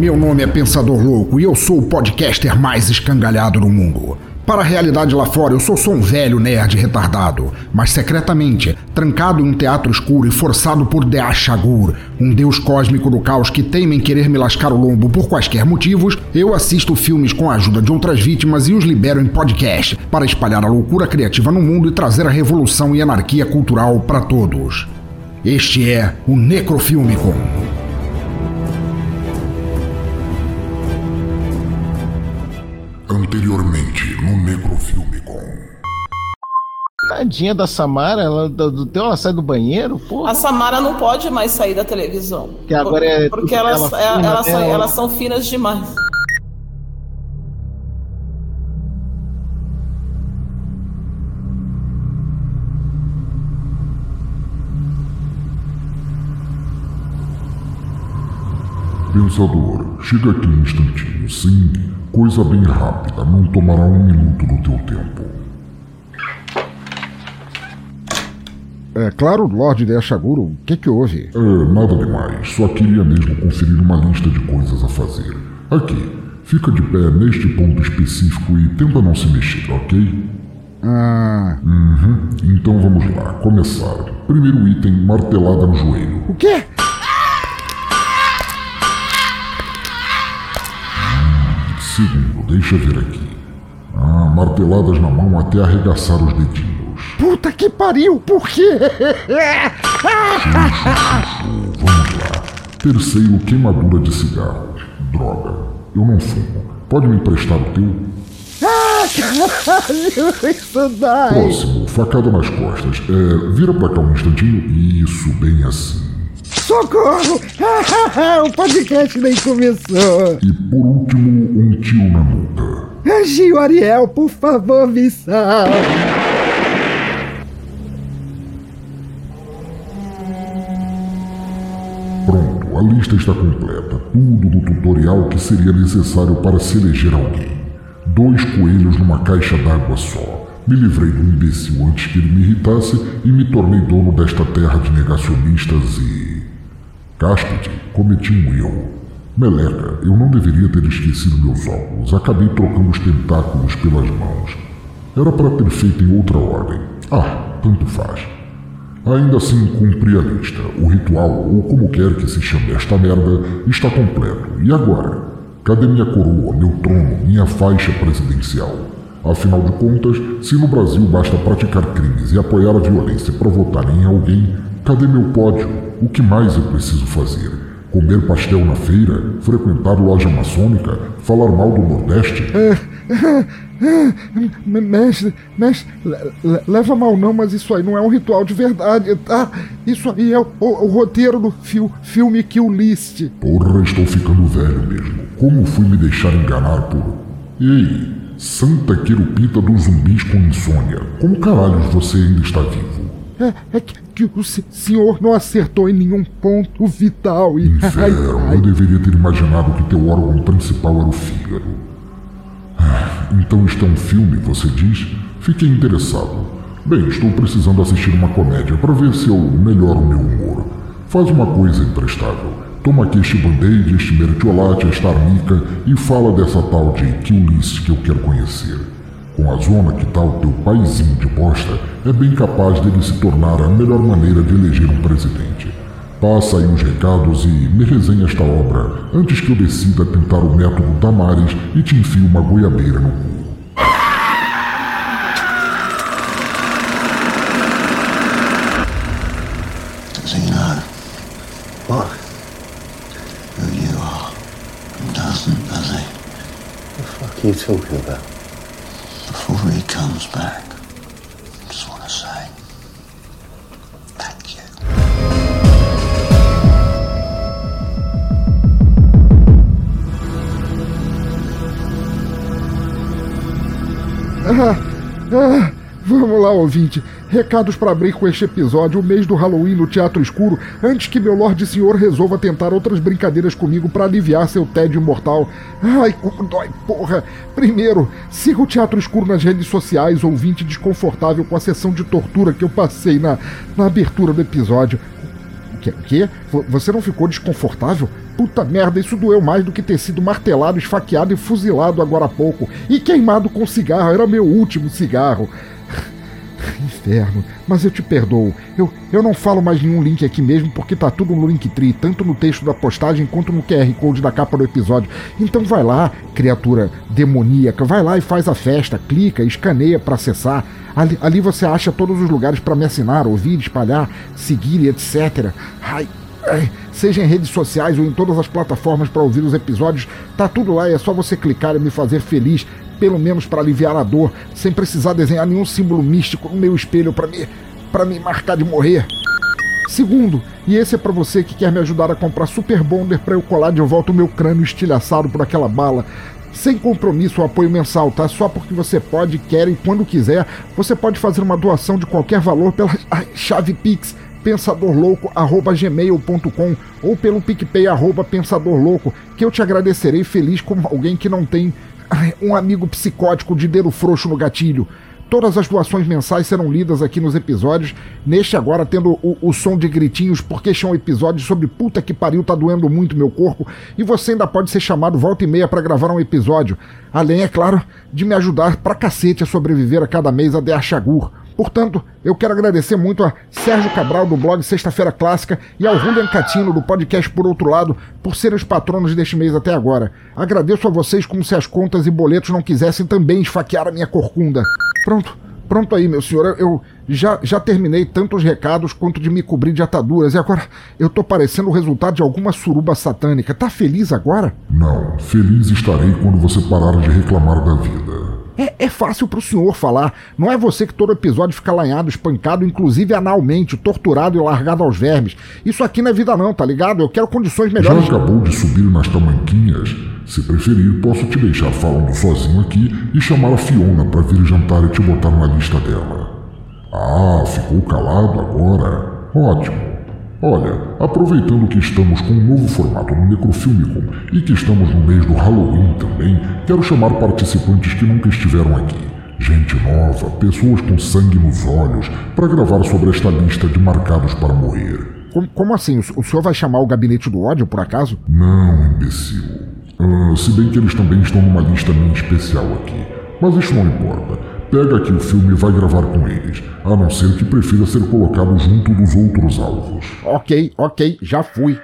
meu nome é Pensador Louco e eu sou o podcaster mais escangalhado do mundo. Para a realidade lá fora, eu sou só um velho nerd retardado, mas secretamente, trancado em um teatro escuro e forçado por Deashagur, um deus cósmico do caos que teima em querer me lascar o lombo por quaisquer motivos, eu assisto filmes com a ajuda de outras vítimas e os libero em podcast para espalhar a loucura criativa no mundo e trazer a revolução e anarquia cultural para todos. Este é o Necrofilmicon. Anteriormente no Necrofilmicon. Tadinha da Samara, ela, do, do teu, ela sai do banheiro, pô. A Samara não pode mais sair da televisão. Que agora é porque elas, ela é- são, ela- elas são finas demais. Pensador, chega aqui um instantinho, sim. Coisa bem rápida, não tomará um minuto do teu tempo. É claro, Lorde Deashaguro, o que que houve? É, nada demais, só queria mesmo conferir uma lista de coisas a fazer. Aqui, fica de pé neste ponto específico e tenta não se mexer, ok? Ah, Uhum, então vamos lá, começar. Primeiro item, martelada no joelho. o quê? Segundo, deixa ver aqui. Ah, marteladas na mão até arregaçar os dedinhos. Puta que pariu, por quê? Vamos lá. Terceiro, queimadura de cigarro. Droga, eu não fumo. Pode me emprestar o teu? ah, caralho, isso. Próximo, facada nas costas. É, vira pra cá um instantinho. Isso, bem assim. Socorro! o podcast nem começou. E por último, um tiro na nuca. Gil Ariel, por favor, me salve. Pronto, a lista está completa. Tudo do tutorial que seria necessário para se eleger alguém. Dois coelhos numa caixa d'água só. Me livrei do imbecil antes que ele me irritasse e me tornei dono desta terra de negacionistas e. Cáspide, cometi um erro. Meleca, eu não deveria ter esquecido meus óculos. Acabei trocando os tentáculos pelas mãos. Era para ter feito em outra ordem. Ah, tanto faz. Ainda assim, cumpri a lista. O ritual, ou como quer que se chame esta merda, está completo. E agora? Cadê minha coroa, meu trono, minha faixa presidencial? Afinal de contas, se no Brasil basta praticar crimes e apoiar a violência para votar em alguém, cadê meu pódio? O que mais eu preciso fazer? Comer pastel na feira? Frequentar loja maçônica? Falar mal do Nordeste? M- Mestre, mestre, le- le- leva mal não, mas isso aí não é um ritual de verdade, tá? Isso aí é o, o- o roteiro do fil- filme Kill List. Porra, estou ficando velho mesmo. Como fui me deixar enganar por. Ei, Santa Querupita dos zumbis com insônia. Como caralhos você ainda está vivo? É, é que, que o se- senhor não acertou em nenhum ponto vital e. Inferno, ai, eu deveria ter imaginado que teu órgão principal era o fígado. Ah, Então é um filme, você diz? Fiquei interessado. Bem, estou precisando assistir uma comédia para ver se eu melhoro meu humor. Faz uma coisa imprestável. Toma aqui este band-aid, este mertiolate, esta arnica e fala dessa tal de Killis que eu quero conhecer. Com a zona que tá o teu paizinho de bosta, é bem capaz dele se tornar a melhor maneira de eleger um presidente. Passa aí os recados e me resenha esta obra antes que eu decida tentar o método Damares e te enfie uma goiabeira no cu. What? Who you are? Doesn't, does he? The fuck are you talking about? Before he comes back, just want to say thank you. Ah, vamos lá, ouvinte. Recados para abrir com este episódio, o mês do Halloween no Teatro Escuro, antes que meu Lorde Senhor resolva tentar outras brincadeiras comigo para aliviar seu tédio mortal. Ai, como dói, porra! Primeiro, siga o Teatro Escuro nas redes sociais, ouvinte desconfortável com a sessão de tortura que eu passei na, na abertura do episódio. O quê? O quê? Vo- Você não ficou desconfortável? Puta merda, isso doeu mais do que ter sido martelado, esfaqueado e fuzilado agora há pouco. E queimado com cigarro, era meu último cigarro. Inferno, mas eu te perdoo. Eu, eu não falo mais nenhum link aqui mesmo porque tá tudo no Linktree, tanto no texto da postagem quanto no QR Code da capa do episódio. Então vai lá, criatura demoníaca, vai lá e faz a festa, clica, escaneia para acessar. Ali, ali você acha todos os lugares para me assinar, ouvir, espalhar, seguir e etc. Ai, ai, seja em redes sociais ou em todas as plataformas para ouvir os episódios, tá tudo lá e é só você clicar e me fazer feliz pelo menos para aliviar a dor, sem precisar desenhar nenhum símbolo místico no meu espelho para me para me marcar de morrer. Segundo, e esse é para você que quer me ajudar a comprar Super Bonder para eu colar de volta o meu crânio estilhaçado por aquela bala. Sem compromisso ou apoio mensal, tá? Só porque você pode, quer e quando quiser, você pode fazer uma doação de qualquer valor pela chave Pix pensadorlouco@gmail.com ou pelo PicPay arroba pensadorlouco, que eu te agradecerei feliz como alguém que não tem um amigo psicótico de dedo frouxo no gatilho. Todas as doações mensais serão lidas aqui nos episódios. Neste agora tendo o, o som de gritinhos, porque este é um episódio sobre puta que pariu, tá doendo muito meu corpo. E você ainda pode ser chamado volta e meia para gravar um episódio. Além, é claro, de me ajudar pra cacete a sobreviver a cada mês a De Chagur. Portanto, eu quero agradecer muito a Sérgio Cabral do blog Sexta-feira Clássica e ao Julian Catino do podcast Por Outro Lado por serem os patronos deste mês até agora. Agradeço a vocês como se as contas e boletos não quisessem também esfaquear a minha corcunda. Pronto, pronto aí, meu senhor. Eu já, já terminei tanto os recados quanto de me cobrir de ataduras e agora eu tô parecendo o resultado de alguma suruba satânica. Tá feliz agora? Não, feliz estarei quando você parar de reclamar da vida. É, é fácil pro senhor falar. Não é você que todo episódio fica lanhado, espancado, inclusive analmente, torturado e largado aos vermes. Isso aqui não é vida não, tá ligado? Eu quero condições melhores. Já acabou de subir nas tamanquinhas? Se preferir, posso te deixar falando sozinho aqui e chamar a Fiona para vir jantar e te botar na lista dela. Ah, ficou calado agora? Ótimo. Olha, aproveitando que estamos com um novo formato no Necrofilmicon e que estamos no mês do Halloween também, quero chamar participantes que nunca estiveram aqui. Gente nova, pessoas com sangue nos olhos, para gravar sobre esta lista de marcados para morrer. Como, como assim? O, senhor vai chamar o gabinete do ódio, por acaso? Não, imbecil. Ah, se bem que eles também estão numa lista minha especial aqui. Mas isso não importa. Pega aqui o filme e vai gravar com eles, a não ser que prefira ser colocado junto dos outros alvos. Ok, ok, já fui.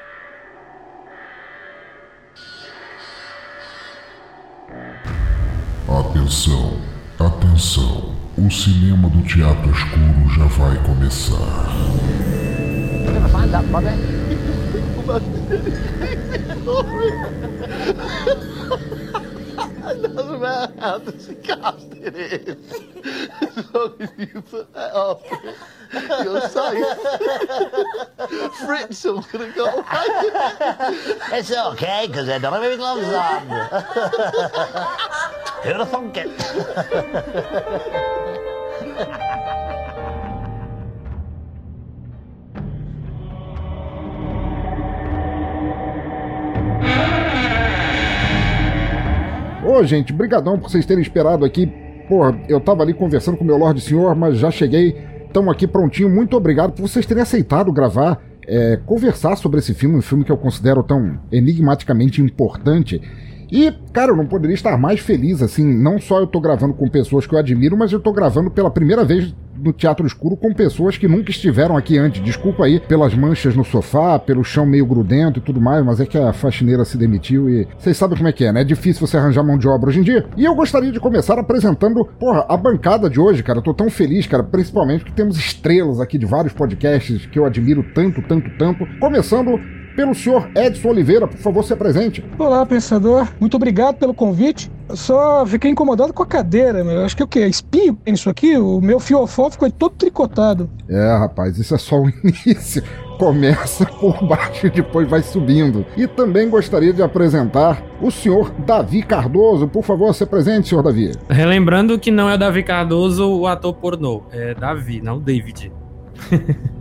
Atenção, atenção. O cinema do teatro escuro já vai começar. doesn't matter how disgusting it is. As long as you put that it, you're safe. Fritzl could have got away. It's okay, because I don't have any gloves on. Who'd have thunk it? Ô, gente, brigadão por vocês terem esperado aqui. Porra, eu tava ali conversando com meu Lorde Senhor, mas já cheguei. Estamos aqui prontinho. Muito obrigado por vocês terem aceitado gravar, é, conversar sobre esse filme, um filme que eu considero tão enigmaticamente importante. E, cara, eu não poderia estar mais feliz, assim, não só eu tô gravando com pessoas que eu admiro, mas eu tô gravando pela primeira vez no Teatro Escuro com pessoas que nunca estiveram aqui antes. Desculpa aí pelas manchas no sofá, pelo chão meio grudento e tudo mais, mas é que a faxineira se demitiu e vocês sabem como é que é, né? É difícil você arranjar mão de obra hoje em dia. E eu gostaria de começar apresentando, porra, a bancada de hoje, cara. Eu tô tão feliz, cara, principalmente que temos estrelas aqui de vários podcasts que eu admiro tanto, tanto, tanto. Começando pelo senhor Edson Oliveira. Por favor, se apresente. Olá, pensador. Muito obrigado pelo convite. Eu só fiquei incomodado com a cadeira, meu. Acho que o quê? Espinho isso aqui? O meu fiofó ficou todo tricotado. É, rapaz, isso é só o início. Começa por baixo e depois vai subindo. E também gostaria de apresentar o senhor Davi Cardoso. Por favor, se apresente, senhor Davi. Relembrando que não é o Davi Cardoso o ator pornô. É Davi, não David.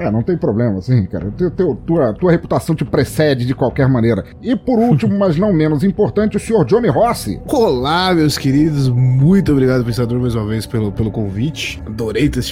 É, não tem problema, assim, cara. Teu, teu- tua, tua reputação te precede de qualquer maneira. E por último, mas não menos importante, o senhor Johnny Rossi. Olá, meus queridos. Muito obrigado, pensador, mais uma vez pelo, pelo convite. Adorei ter,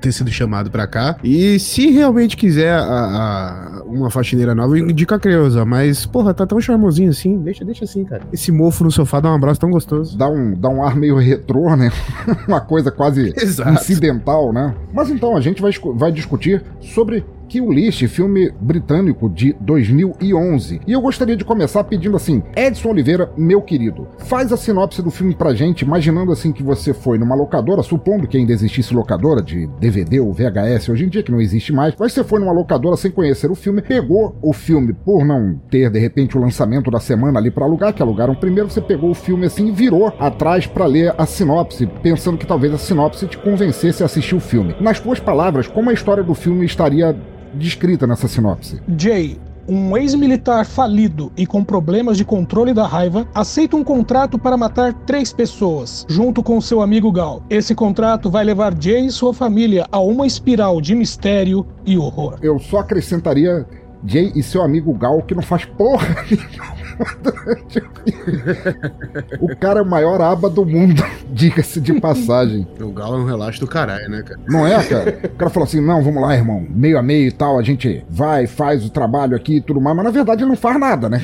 ter- sido chamado pra cá. E se realmente quiser a- a- uma faxineira nova, indica a Creuza. Mas, porra, tá tão charmosinho assim. Deixa, deixa assim, cara. Esse mofo no sofá dá um abraço tão gostoso. Dá um, dá um ar meio retrô, né? Uma coisa quase Exato. incidental, né? Mas então, a gente vai, vai discutir sobre List, filme britânico de 2011. E eu gostaria de começar pedindo assim, Edson Oliveira, meu querido, faz a sinopse do filme pra gente, imaginando assim que você foi numa locadora, supondo que ainda existisse locadora de DVD ou VHS hoje em dia, que não existe mais, mas você foi numa locadora sem conhecer o filme, pegou o filme por não ter de repente o lançamento da semana ali pra alugar, que alugaram primeiro, você pegou o filme assim e virou atrás pra ler a sinopse, pensando que talvez a sinopse te convencesse a assistir o filme. Nas tuas palavras, como a história do filme estaria descrita nessa sinopse? Jay, um ex-militar falido e com problemas de controle da raiva, aceita um contrato para matar três pessoas, junto com seu amigo Gal. Esse contrato vai levar Jay e sua família a uma espiral de mistério e horror. Eu só acrescentaria Jay e seu amigo Gal, que não faz porra nenhuma durante o filme. O cara é o maior aba do mundo, diga-se de passagem. O Galo é um relaxo do caralho, né, cara? Não é, cara? O cara falou assim: não, vamos lá, irmão, meio a meio e tal, a gente vai, faz o trabalho aqui e tudo mais, mas na verdade ele não faz nada, né?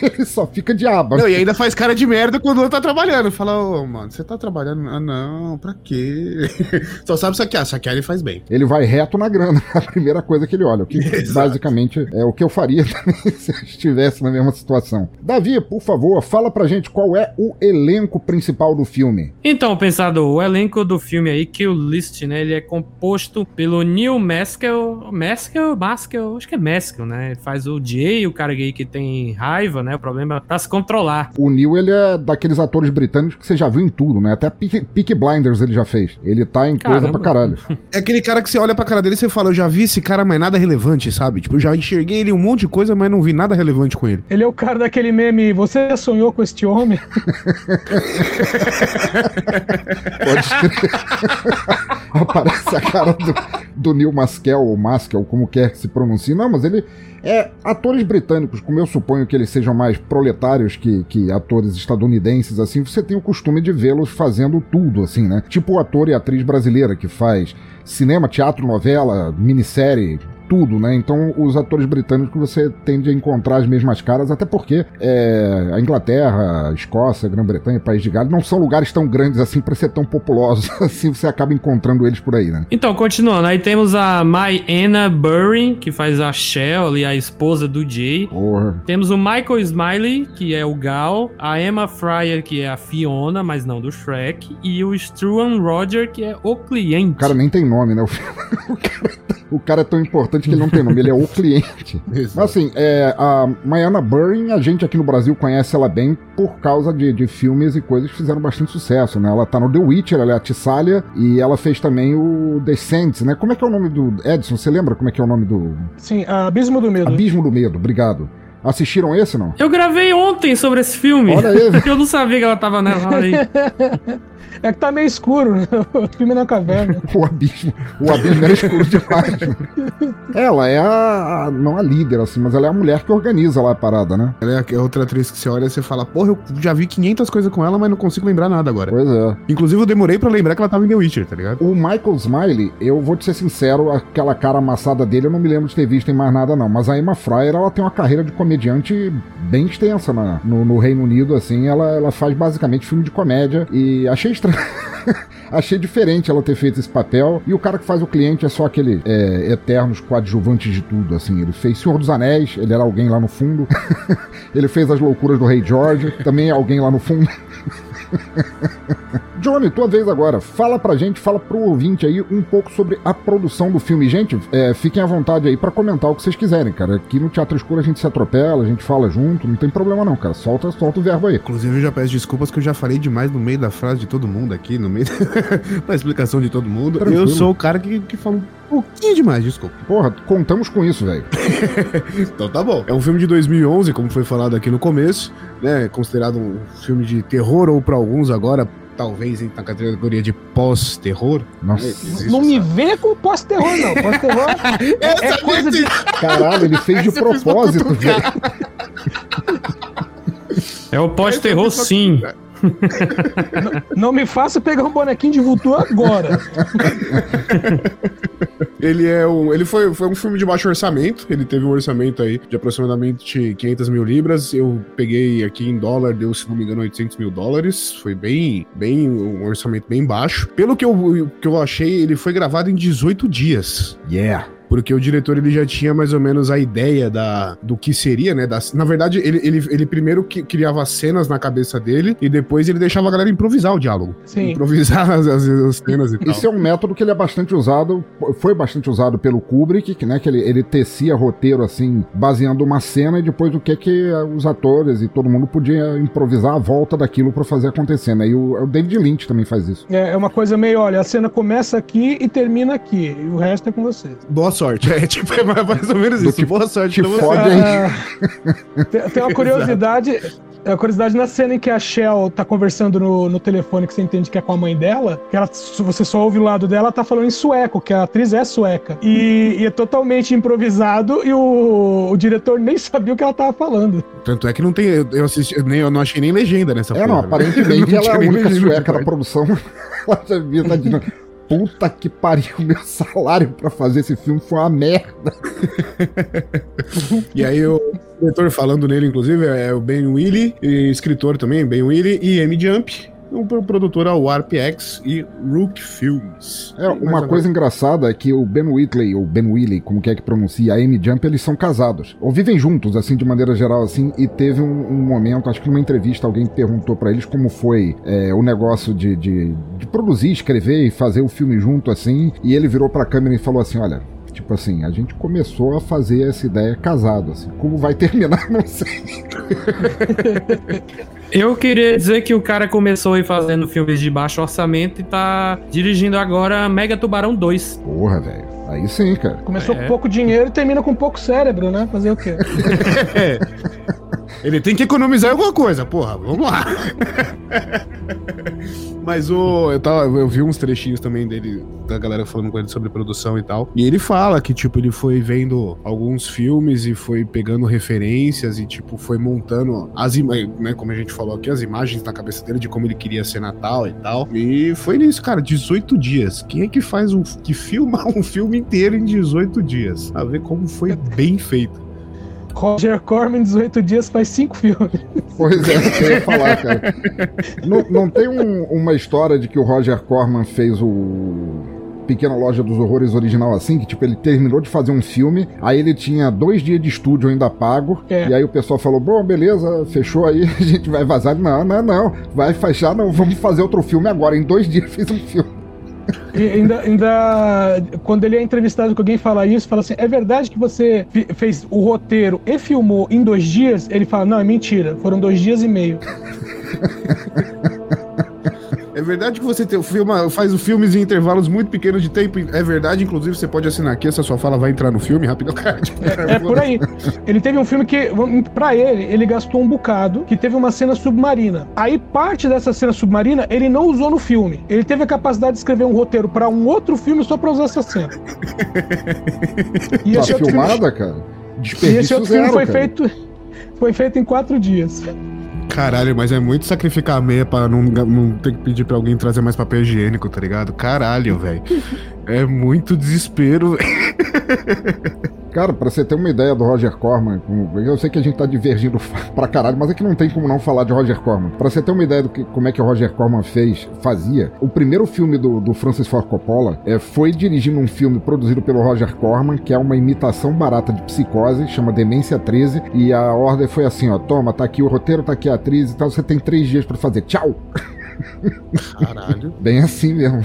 Ele só fica de aba. Não, e ainda faz cara de merda quando não tá trabalhando. Fala, ô, mano, você tá trabalhando? Ah, não, pra quê? Só sabe saquear. Saquear ele faz bem. Ele vai reto na grana, é a primeira coisa que ele olha. O que basicamente é o que eu faria também se eu estivesse na mesma situação. Davi, por favor, fala pra gente qual é o elenco principal do filme. Então, pensador, o elenco do filme aí, Kill List, né? Ele é composto pelo Neil Maskell. Maskell? Maskell? Acho que é Maskell, né? Ele faz o Jay, o cara gay que tem raiva, né? O problema é pra se controlar. O Neil, ele é daqueles atores britânicos que você já viu em tudo, né? Até Peaky Peaky Blinders ele já fez. Ele tá em coisa Caramba. pra caralho. É aquele cara que você olha pra cara dele e você fala, eu já vi esse cara, mas nada relevante, sabe? Tipo, eu já enxerguei ele um monte de coisa, mas não vi nada relevante com ele. Ele é o cara daquele meme, você sonhou com este homem? Pode escrever. Aparece a cara do, do Neil Maskell, ou Maskell, como quer que se pronuncie. Não, mas ele é atores britânicos, como eu suponho que eles sejam mais proletários que, que atores estadunidenses, assim, você tem o costume de vê-los fazendo tudo, assim, né? Tipo o ator e atriz brasileira que faz cinema, teatro, novela, minissérie, tudo, né? Então, os atores britânicos você tende a encontrar as mesmas caras, até porque é, a Inglaterra, a Escócia, a Grã-Bretanha, País de Gales não são lugares tão grandes assim para ser tão populosos assim, você acaba encontrando eles por aí, né? Então, continuando, aí temos a My Anna Burry, que faz a Shell e a esposa do Jay. Porra. Temos o Michael Smiley, que é o Gal, a Emma Fryer, que é a Fiona, mas não do Shrek, e o Struan Roger, que é o cliente. O cara nem tem nome, né? O, o cara, o cara é tão importante que ele não tem nome, ele é o cliente. Mas assim, é, a Mayana Burring, a gente aqui no Brasil conhece ela bem por causa de, de filmes e coisas que fizeram bastante sucesso, né? Ela tá no The Witcher, ela é a Tissalia, e ela fez também o Descendants, né? Como é que é o nome do... Edson, você lembra como é que é o nome do... Sim, Abismo do Medo. Abismo do Medo, obrigado. Assistiram esse, não? Eu gravei ontem sobre esse filme. Olha aí. eu não sabia que ela tava nela aí. É que tá meio escuro, né? O filme na caverna. o abismo. O abismo era escuro demais. ela é a, a- Não a líder, assim, mas ela é a mulher que organiza lá a parada, né? Ela é a outra atriz que você olha e você fala, porra, eu já vi 500 coisas com ela, mas não consigo lembrar nada agora. Pois é. Inclusive, eu demorei pra lembrar que ela tava em The Witcher, tá ligado? O Michael Smiley, eu vou te ser sincero, aquela cara amassada dele eu não me lembro de ter visto em mais nada, não. Mas a Emma Fryer, ela tem uma carreira de comediante bem extensa na- no, no Reino Unido, assim. Ela, ela faz basicamente filme de comédia. E achei estranho. Achei diferente ela ter feito esse papel. E o cara que faz o cliente é só aquele é, eternos coadjuvantes de tudo, assim. Ele fez Senhor dos Anéis, ele era alguém lá no fundo. ele fez as loucuras do Rei George, também é alguém lá no fundo. Johnny, tua vez agora. Fala pra gente, fala pro ouvinte aí um pouco sobre a produção do filme. Gente, é, fiquem à vontade aí pra comentar o que vocês quiserem, cara. Aqui no Teatro Escuro a gente se atropela, a gente fala junto, não tem problema não, cara. Solta, solta o verbo aí. Inclusive, eu já peço desculpas que eu já falei demais no meio da frase de todo mundo aqui, no meio da explicação de todo mundo. Tranquilo. Eu sou o cara que, que fala um pouquinho demais, desculpa. Porra, contamos com isso, velho. Então tá bom. É um filme de 2011, como foi falado aqui no começo, né? Considerado um filme de terror ou pra alguns agora talvez entre na categoria de pós-terror. Nossa. Existe Não me vê com pós-terror, não. Pós-terror é, é coisa de. Caralho, ele fez de propósito, velho. É o pós-terror, sim. Não me faça pegar um bonequinho de vulto agora. Ele é um, ele foi, foi um filme de baixo orçamento. Ele teve um orçamento aí de aproximadamente 500 mil libras. Eu peguei aqui em dólar, deu, se não me engano, 800 mil dólares. Foi bem, bem um orçamento bem baixo. Pelo que eu, que eu achei, ele foi gravado em 18 dias. Yeah. Porque o diretor ele já tinha mais ou menos a ideia da, do que seria, né? Das, na verdade, ele, ele, ele primeiro que, criava cenas na cabeça dele e depois ele deixava a galera improvisar o diálogo. Sim. Improvisar as, as, as cenas e tal. Isso é um método que ele é bastante usado, foi bastante usado pelo Kubrick, que, né, que ele, ele tecia roteiro assim, baseando uma cena e depois o que que os atores e todo mundo podia improvisar a volta daquilo pra fazer acontecer, né? E o, o David Lynch também faz isso. É é uma coisa meio, olha, a cena começa aqui e termina aqui. E o resto é com vocês. Boa sorte. É tipo, é mais ou menos isso. Boa sorte te pra você. Ah, tem, tem uma curiosidade. A curiosidade na cena em que a Shell tá conversando no, no telefone, que você entende que é com a mãe dela, que ela, se você só ouve o lado dela, ela tá falando em sueco, que a atriz é sueca. E, e é totalmente improvisado e o, o diretor nem sabia o que ela tava falando. Tanto é que não tem. Eu, eu assisti, eu nem, eu não achei nem legenda nessa É, não, porra, né? aparentemente Não ela é a única sueca da produção. ela puta que pariu, meu salário pra fazer esse filme foi uma merda. E aí o diretor falando nele, inclusive, é o Ben Willy, escritor também, Ben Willy, e M Jump, o pro- produtor é o RPX e Rook Films. É, uma coisa engraçada é que o Ben Whitley, ou Ben Willy, como que é que pronuncia, a Amy Jump, eles são casados. Ou vivem juntos, assim, de maneira geral, assim, e teve um, um momento, acho que numa entrevista, alguém perguntou pra eles como foi é, o negócio de, de, de produzir, escrever e fazer o filme junto, assim, e ele virou pra câmera e falou assim, olha... Tipo assim, a gente começou a fazer essa ideia casado, assim. Como vai terminar, não sei. Eu queria dizer que o cara começou aí fazendo filmes de baixo orçamento e tá dirigindo agora Mega Tubarão 2. Porra, velho. Aí sim, cara. Começou É. com pouco dinheiro e termina com pouco cérebro, né? Fazer o quê? Ele tem que economizar alguma coisa, porra, vamos lá. Mas o. Eu, tava, eu vi uns trechinhos também dele, da galera falando com ele sobre produção e tal. E ele fala que, tipo, ele foi vendo alguns filmes e foi pegando referências e, tipo, foi montando as imagens, né? Como a gente falou aqui, as imagens na cabeça dele de como ele queria ser Natal e tal. E foi nisso, cara, 18 dias. Quem é que faz um. que filma um filme inteiro em 18 dias? A ver como foi bem feito. Roger Corman, 18 dias, faz 5 filmes. Pois é, isso que eu ia falar, cara. Não, não tem um- uma história de que o Roger Corman fez o Pequena Loja dos Horrores original assim, que tipo, ele terminou de fazer um filme, aí ele tinha dois dias de estúdio ainda pago, É. e aí o pessoal falou, bom, beleza, fechou aí, a gente vai vazar. Não, não, não, vai fechar, não, vamos fazer outro filme agora, em dois dias fiz um filme. E ainda, ainda, quando ele é entrevistado com alguém fala isso, fala assim: é verdade que você fez o roteiro e filmou em dois dias? Ele fala: não, é mentira, foram dois dias e meio. É verdade que você tem, filma, faz os filmes em intervalos muito pequenos de tempo. É verdade, inclusive, você pode assinar aqui, essa sua fala vai entrar no filme, rápido, cara. É por aí. Ele teve um filme que, pra ele, ele gastou um bocado, que teve uma cena submarina. Aí parte dessa cena submarina ele não usou no filme. Ele teve a capacidade de escrever um roteiro pra um outro filme só pra usar essa cena. E Tá outro filme- filmada, cara? E esse outro filme zero, foi cara. feito, foi feito em quatro dias. Caralho, mas é muito sacrificar a meia pra não, não ter que pedir pra alguém trazer mais papel higiênico, tá ligado? Caralho, velho. É muito desespero. Cara, pra você ter uma ideia do Roger Corman, eu sei que a gente tá divergindo pra caralho, mas é que não tem como não falar de Roger Corman. Pra você ter uma ideia do que como é que o Roger Corman fez, fazia, o primeiro filme do, do Francis Ford Coppola é, foi dirigindo um filme produzido pelo Roger Corman, que é uma imitação barata de psicose, chama Demência 13, e a ordem foi assim, ó, toma, tá aqui o roteiro, tá aqui a atriz e tal, você tem três dias pra fazer, tchau! Caralho. Bem assim mesmo.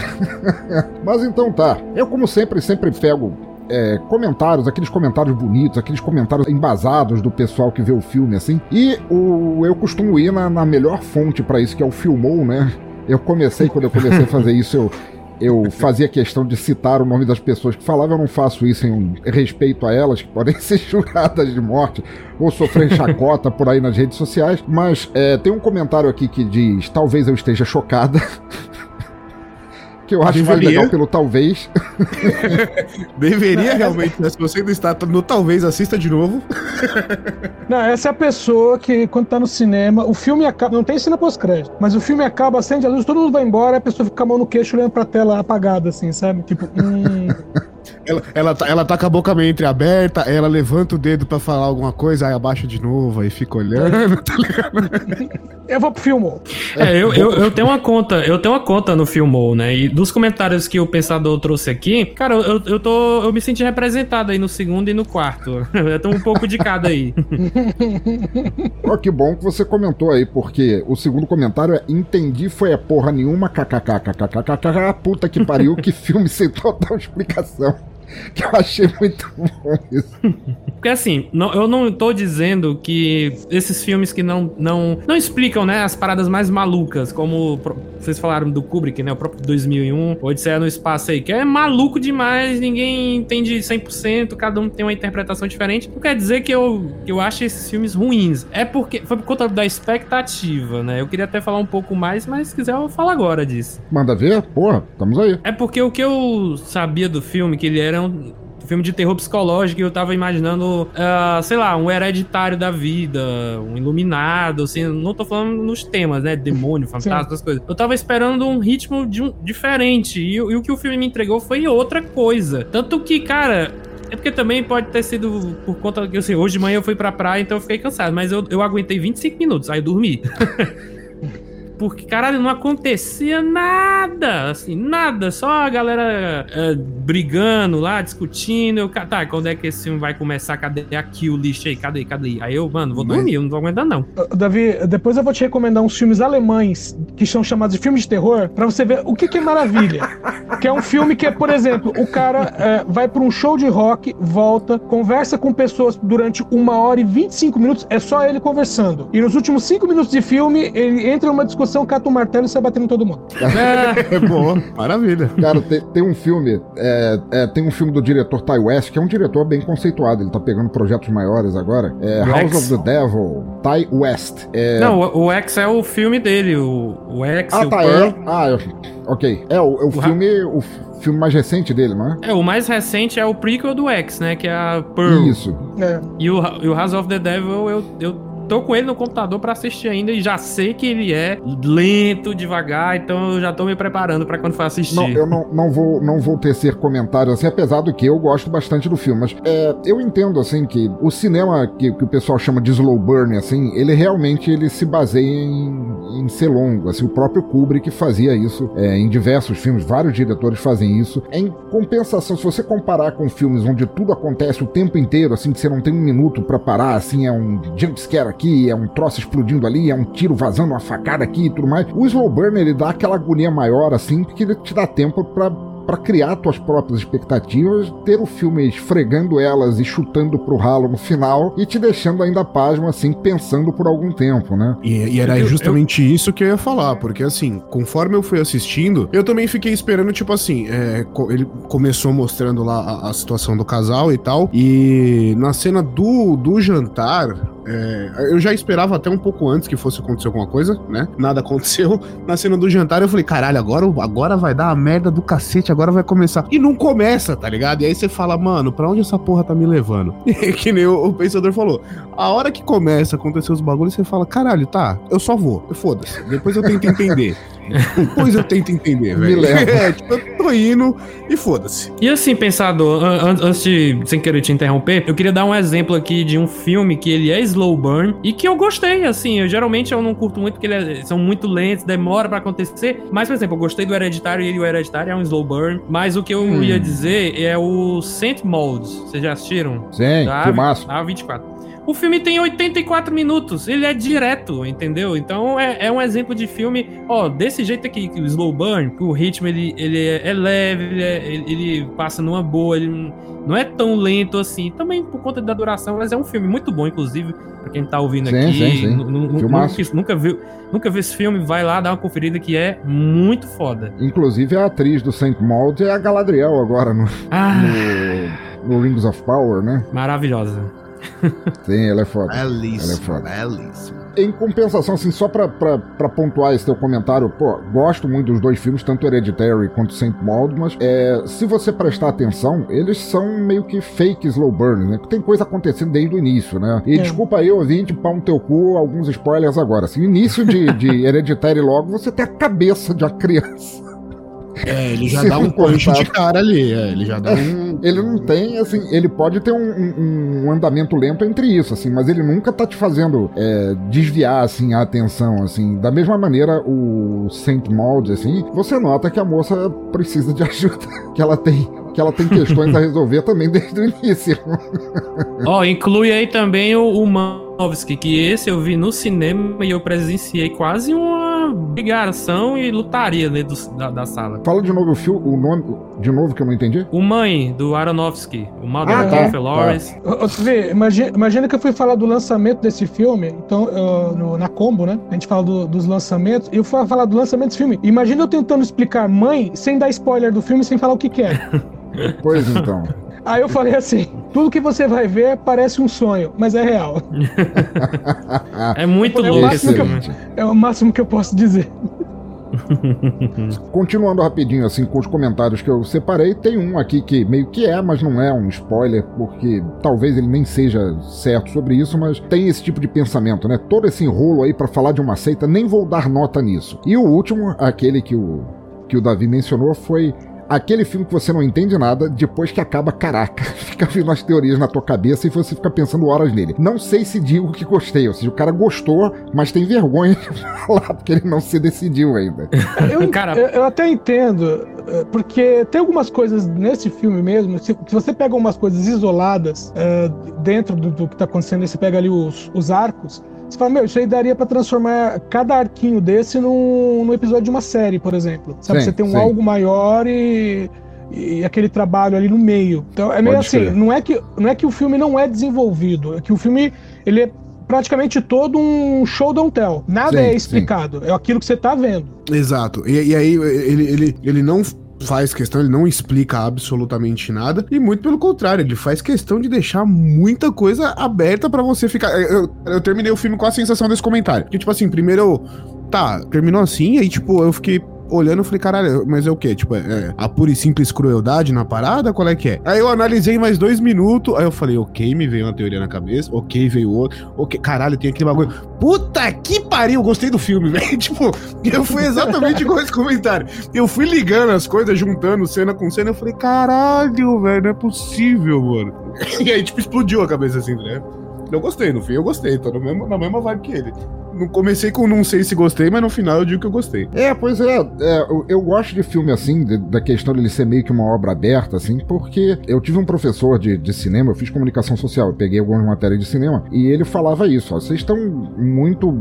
Mas então tá. Eu, como sempre, sempre pego é, comentários, aqueles comentários bonitos, aqueles comentários embasados do pessoal que vê o filme, assim. E o, eu costumo ir na, na melhor fonte pra isso, que é o Filmou, né? Eu comecei, quando eu comecei a fazer isso, eu. eu fazia questão de citar o nome das pessoas que falavam, eu não faço isso em respeito a elas, que podem ser julgadas de morte ou sofrer chacota por aí nas redes sociais, mas é, tem um comentário aqui que diz: talvez eu esteja chocada. que eu acho mais Deveria. legal pelo talvez. Deveria realmente, né? Se você ainda está no talvez, assista de novo. Não, essa é a pessoa que, quando tá no cinema, o filme acaba. Não tem cena pós-crédito, mas o filme acaba, acende a luz, todo mundo vai embora, a pessoa fica com a mão no queixo olhando pra tela apagada, assim, sabe? Tipo, hum. Ela, ela, tá, ela tá com a boca meio entreaberta, ela levanta o dedo pra falar alguma coisa, aí abaixa de novo, aí fica olhando, tá? Eu vou pro Filmou. É, eu, eu, eu, tenho uma conta, eu tenho uma conta no Filmou, né? E dos comentários que o pensador trouxe aqui, cara, eu, eu tô. Eu me senti representado aí no segundo e no quarto. Eu tenho um pouco de cada aí. oh, que bom que você comentou aí, porque o segundo comentário é entendi foi a porra nenhuma, kkkkkkk, puta que pariu, que filme sem total explicação. Que eu achei muito bom isso. Porque assim, não- eu não tô dizendo que esses filmes que não, não, não explicam, né, as paradas mais malucas, como vocês falaram do Kubrick, né, o próprio 2001, Odisseia no Espaço aí, que é maluco demais, ninguém entende 100%, cada um tem uma interpretação diferente. Não quer dizer que eu, que eu acho esses filmes ruins. É porque foi por conta da expectativa, né? Eu queria até falar um pouco mais, mas se quiser eu falo agora disso. Manda ver? Porra, estamos aí. É porque o que eu sabia do filme, que ele era um filme de terror psicológico, e eu tava imaginando, ah, sei lá, um hereditário da vida, um iluminado, assim, não tô falando nos temas, né, demônio, fantasma, essas coisas. Eu tava esperando um ritmo de um- diferente, e, o- e o que o filme me entregou foi outra coisa. Tanto que, cara, é porque também pode ter sido por conta que, assim, hoje de manhã eu fui pra praia, então eu fiquei cansado, mas eu, eu aguentei 25 minutos, aí eu dormi. Porque, caralho, não acontecia nada, assim, nada. Só a galera é, brigando lá, discutindo. Eu, tá, quando é que esse filme vai começar? Cadê a kill list aí? Cadê, cadê? Aí eu, mano, vou dormir, eu não tô aguentando, não. Davi, depois eu vou te recomendar uns filmes alemães que são chamados de filmes de terror pra você ver o que, que é maravilha. que é um filme que é, por exemplo, o cara é, vai pra um show de rock, volta, conversa com pessoas durante uma hora e 25 minutos, é só ele conversando. E nos últimos cinco minutos de filme, ele entra numa discussão, cata um martelo e sai batendo em todo mundo. É boa, maravilha. Cara, tem, tem um filme, é, é, tem um filme do diretor Ty West, que é um diretor bem conceituado, ele tá pegando projetos maiores agora. É O House X. of the Devil, Ty West. É... Não, o, o X é o filme dele, o, o X, ah, o tá, Pearl. é. Ah, eu- ok. É, o, é o O Ra- filme, o filme mais recente dele, não é? É, o mais recente é o prequel do X, né, que é a Pearl. Isso. É. E o, e o House of the Devil, eu, eu tô com ele no computador pra assistir ainda e já sei que ele é lento, devagar, então eu já tô me preparando pra quando for assistir. Não, eu não, não, vou, não vou tecer comentários assim, apesar do que eu gosto bastante do filme. Mas é, eu entendo, assim, que o cinema que, que o pessoal chama de slow burn, assim, ele realmente ele se baseia em, em ser longo. Assim, o próprio Kubrick fazia isso é, em diversos filmes, vários diretores fazem isso. Em compensação, se você comparar com filmes onde tudo acontece o tempo inteiro, assim, que você não tem um minuto pra parar, assim, é um jumpscare aqui, é um troço explodindo ali, é um tiro vazando, uma facada aqui e tudo mais. O slow burn, ele dá aquela agonia maior, assim, porque ele te dá tempo pra para criar tuas próprias expectativas, ter o filme esfregando elas e chutando pro ralo no final e te deixando ainda pasmo assim, pensando por algum tempo, né? E, e era Eu- justamente isso que eu ia falar, porque assim, conforme eu fui assistindo, eu também fiquei esperando, tipo assim, é, ele começou mostrando lá a, a situação do casal e tal, e na cena do, do jantar. É, eu já esperava até um pouco antes que fosse acontecer alguma coisa, né? Nada aconteceu. Na cena do jantar eu falei, caralho, agora, agora vai dar a merda do cacete, agora vai começar. E não começa, tá ligado? E aí você fala, mano, pra onde essa porra tá me levando? que nem o, o pensador falou. A hora que começa a acontecer os bagulhos, você fala, caralho, tá, eu só vou. Foda-se. Depois eu tento entender. Depois eu tento entender, Me velho. leva. É, tipo, eu tô indo e foda-se. E assim, pensador, an- antes de, sem querer te interromper, eu queria dar um exemplo aqui de um filme que ele é slow burn e que eu gostei, assim, eu geralmente eu não curto muito porque eles é- são muito lentos, demora pra acontecer, mas, por exemplo, eu gostei do Hereditário e ele, o Hereditário é um slow burn, mas o que eu Hum. ia dizer é o Saint Molds, vocês já assistiram? Sim, Da filmaço. A24. O filme tem 84 minutos, ele é direto, entendeu? Então é, é um exemplo de filme, ó, desse jeito aqui, que o slow burn, que o ritmo ele, ele é, é leve, ele, é- ele- passa numa boa, ele não é tão lento assim, também por conta da duração, mas é um filme muito bom, inclusive, pra quem tá ouvindo Sim, aqui, sim, sim. nunca, nunca viu, nunca viu esse filme, vai lá dar uma conferida que é muito foda. Inclusive a atriz do Saint Maud é a Galadriel agora no, Ah, no, no Rings of Power, né? maravilhosa. Sim, ela é foda. Belíssimo, Ela é foda. belíssimo. Em compensação, assim, só pra, pra, pra pontuar esse teu comentário, pô, gosto muito dos dois filmes, tanto Hereditary quanto Saint Maud, mas é, se você prestar atenção, eles são meio que fake slow burn, né? Tem coisa acontecendo desde o início, né? E É. desculpa aí, ouvinte, pau no teu cu, alguns spoilers agora. Assim, o início de, de Hereditary logo, você tem a cabeça de uma criança. É, ele já dá um punch de cortado. cara ali. É, ele já dá um. Ele não tem, assim, ele pode ter um, um- um andamento lento entre isso, assim, mas ele nunca tá te fazendo é, desviar, assim, a atenção, assim. Da mesma maneira, o Saint Maud, assim, você nota que a moça precisa de ajuda, que ela tem, que ela tem questões a resolver também desde o início. Ó, inclui aí também o, o Manovski, que esse eu vi no cinema e eu presenciei quase uma brigação e lutaria dentro do- da, da sala. Fala de novo o filme, o nome, de novo que eu não entendi. O Mãe, do Aronofsky, o Mother Ah, of tá, tá. Lawrence. Ô, ô, Vê, imagina, imagina que eu fui falar do lançamento desse filme, então, eu- no- na combo, né? A gente fala do- dos lançamentos, e eu fui falar do lançamento desse filme. Imagina eu tentando explicar mãe sem dar spoiler do filme, sem falar o que, que é. Pois então. Aí eu falei assim: tudo que você vai ver parece um sonho, mas é real. É muito É o louco máximo que eu-. É o máximo que eu posso dizer. Continuando rapidinho, assim, com os comentários que eu separei, tem um aqui que meio que é, mas não é um spoiler, porque talvez ele nem seja certo sobre isso, mas tem esse tipo de pensamento, né? Todo esse enrolo aí pra falar de uma seita, nem vou dar nota nisso. E o último, aquele que o, que o Davi mencionou, foi aquele filme que você não entende nada, depois que acaba, caraca, fica vindo as teorias na tua cabeça e você fica pensando horas nele. Não sei se digo que gostei, ou seja, o cara gostou, mas tem vergonha de falar, porque ele não se decidiu ainda. Eu, Cara- eu, eu até entendo, eh, porque tem algumas coisas nesse filme mesmo. Se, se você pega umas coisas isoladas eh, dentro do, do que tá acontecendo, e você pega ali os, os arcos. Você fala, meu, isso aí daria pra transformar cada arquinho desse num, num episódio de uma série, por exemplo. Sabe? Sim, você tem um sim. algo maior e, e aquele trabalho ali no meio. Então é meio Pode assim, não é, que, não é que o filme não é desenvolvido, é que o filme ele é praticamente todo um show don't tell. Nada Sim, é explicado, é aquilo que você tá vendo. Exato. E, e aí ele, ele, ele não faz questão, ele não explica absolutamente nada. E muito pelo contrário, ele faz questão de deixar muita coisa aberta pra você ficar. Eu, eu terminei o filme com a sensação desse comentário. Que, tipo assim, primeiro eu. Tá, terminou assim, aí, tipo, eu fiquei. Olhando, eu falei, caralho, mas é o quê? Tipo, é, é a pura e simples crueldade na parada? Qual é que é? Aí eu analisei mais dois minutos, aí eu falei, ok, me veio uma teoria na cabeça, ok, veio outra, ok, caralho, tem aquele bagulho. Puta que pariu, gostei do filme, velho. Tipo, eu fui exatamente igual esse comentário. Eu fui ligando as coisas, juntando cena com cena, eu falei, caralho, velho, não é possível, mano. E aí, tipo, explodiu a cabeça assim, né? Eu gostei, no fim eu gostei, tô no mesmo, na mesma vibe que ele. Não comecei com não sei se gostei, mas no final eu digo que eu gostei. É, pois é, é, eu, gosto de filme assim, de- da questão dele ser meio que uma obra aberta, assim, porque eu tive um professor de, de cinema, eu fiz comunicação social, eu peguei algumas matérias de cinema, e ele falava isso, ó, vocês estão muito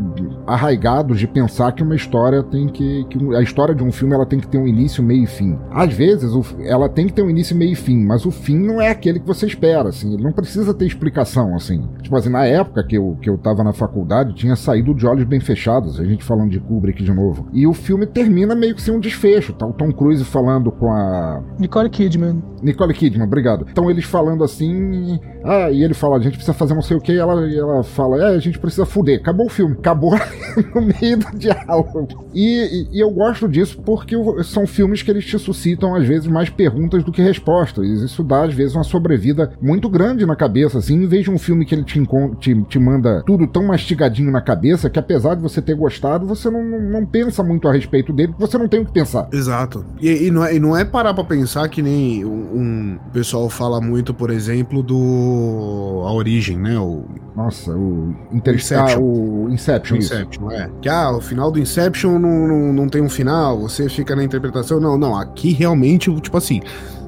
arraigados de pensar que uma história tem que, que a história de um filme ela tem que ter um início, meio e fim. Às vezes o- ela tem que ter um início, meio e fim, mas o fim não é aquele que você espera, assim, ele não precisa ter explicação, assim. Tipo assim, na época que eu, que eu tava na faculdade, tinha saído de Olhos Bem Fechados, a gente falando de Kubrick de novo. E o filme termina meio que sem um desfecho, tá? O Tom Cruise falando com a Nicole Kidman. Nicole Kidman, obrigado. Então eles falando assim, ah, e ele fala, a gente precisa fazer não sei o que, e ela, e ela fala, é, a gente precisa fuder. Acabou o filme, acabou no meio do diálogo. E, e- e eu gosto disso porque são filmes que eles te suscitam às vezes mais perguntas do que respostas. E isso dá às vezes uma sobrevida muito grande na cabeça, assim, em vez de um filme que ele te, te, te manda tudo tão mastigadinho na cabeça que apesar de você ter gostado, você não, não, não pensa muito a respeito dele, porque você não tem o que pensar. Exato. E, e não, é, e não é parar pra pensar que nem um, um pessoal fala muito, por exemplo, do A Origem, né? O Nossa, o Interstellar, Inception. o Inception, isso. Inception, é. Que ah, o final do Inception não, não, não tem um final, você fica na interpretação. Não, não, aqui realmente, tipo assim,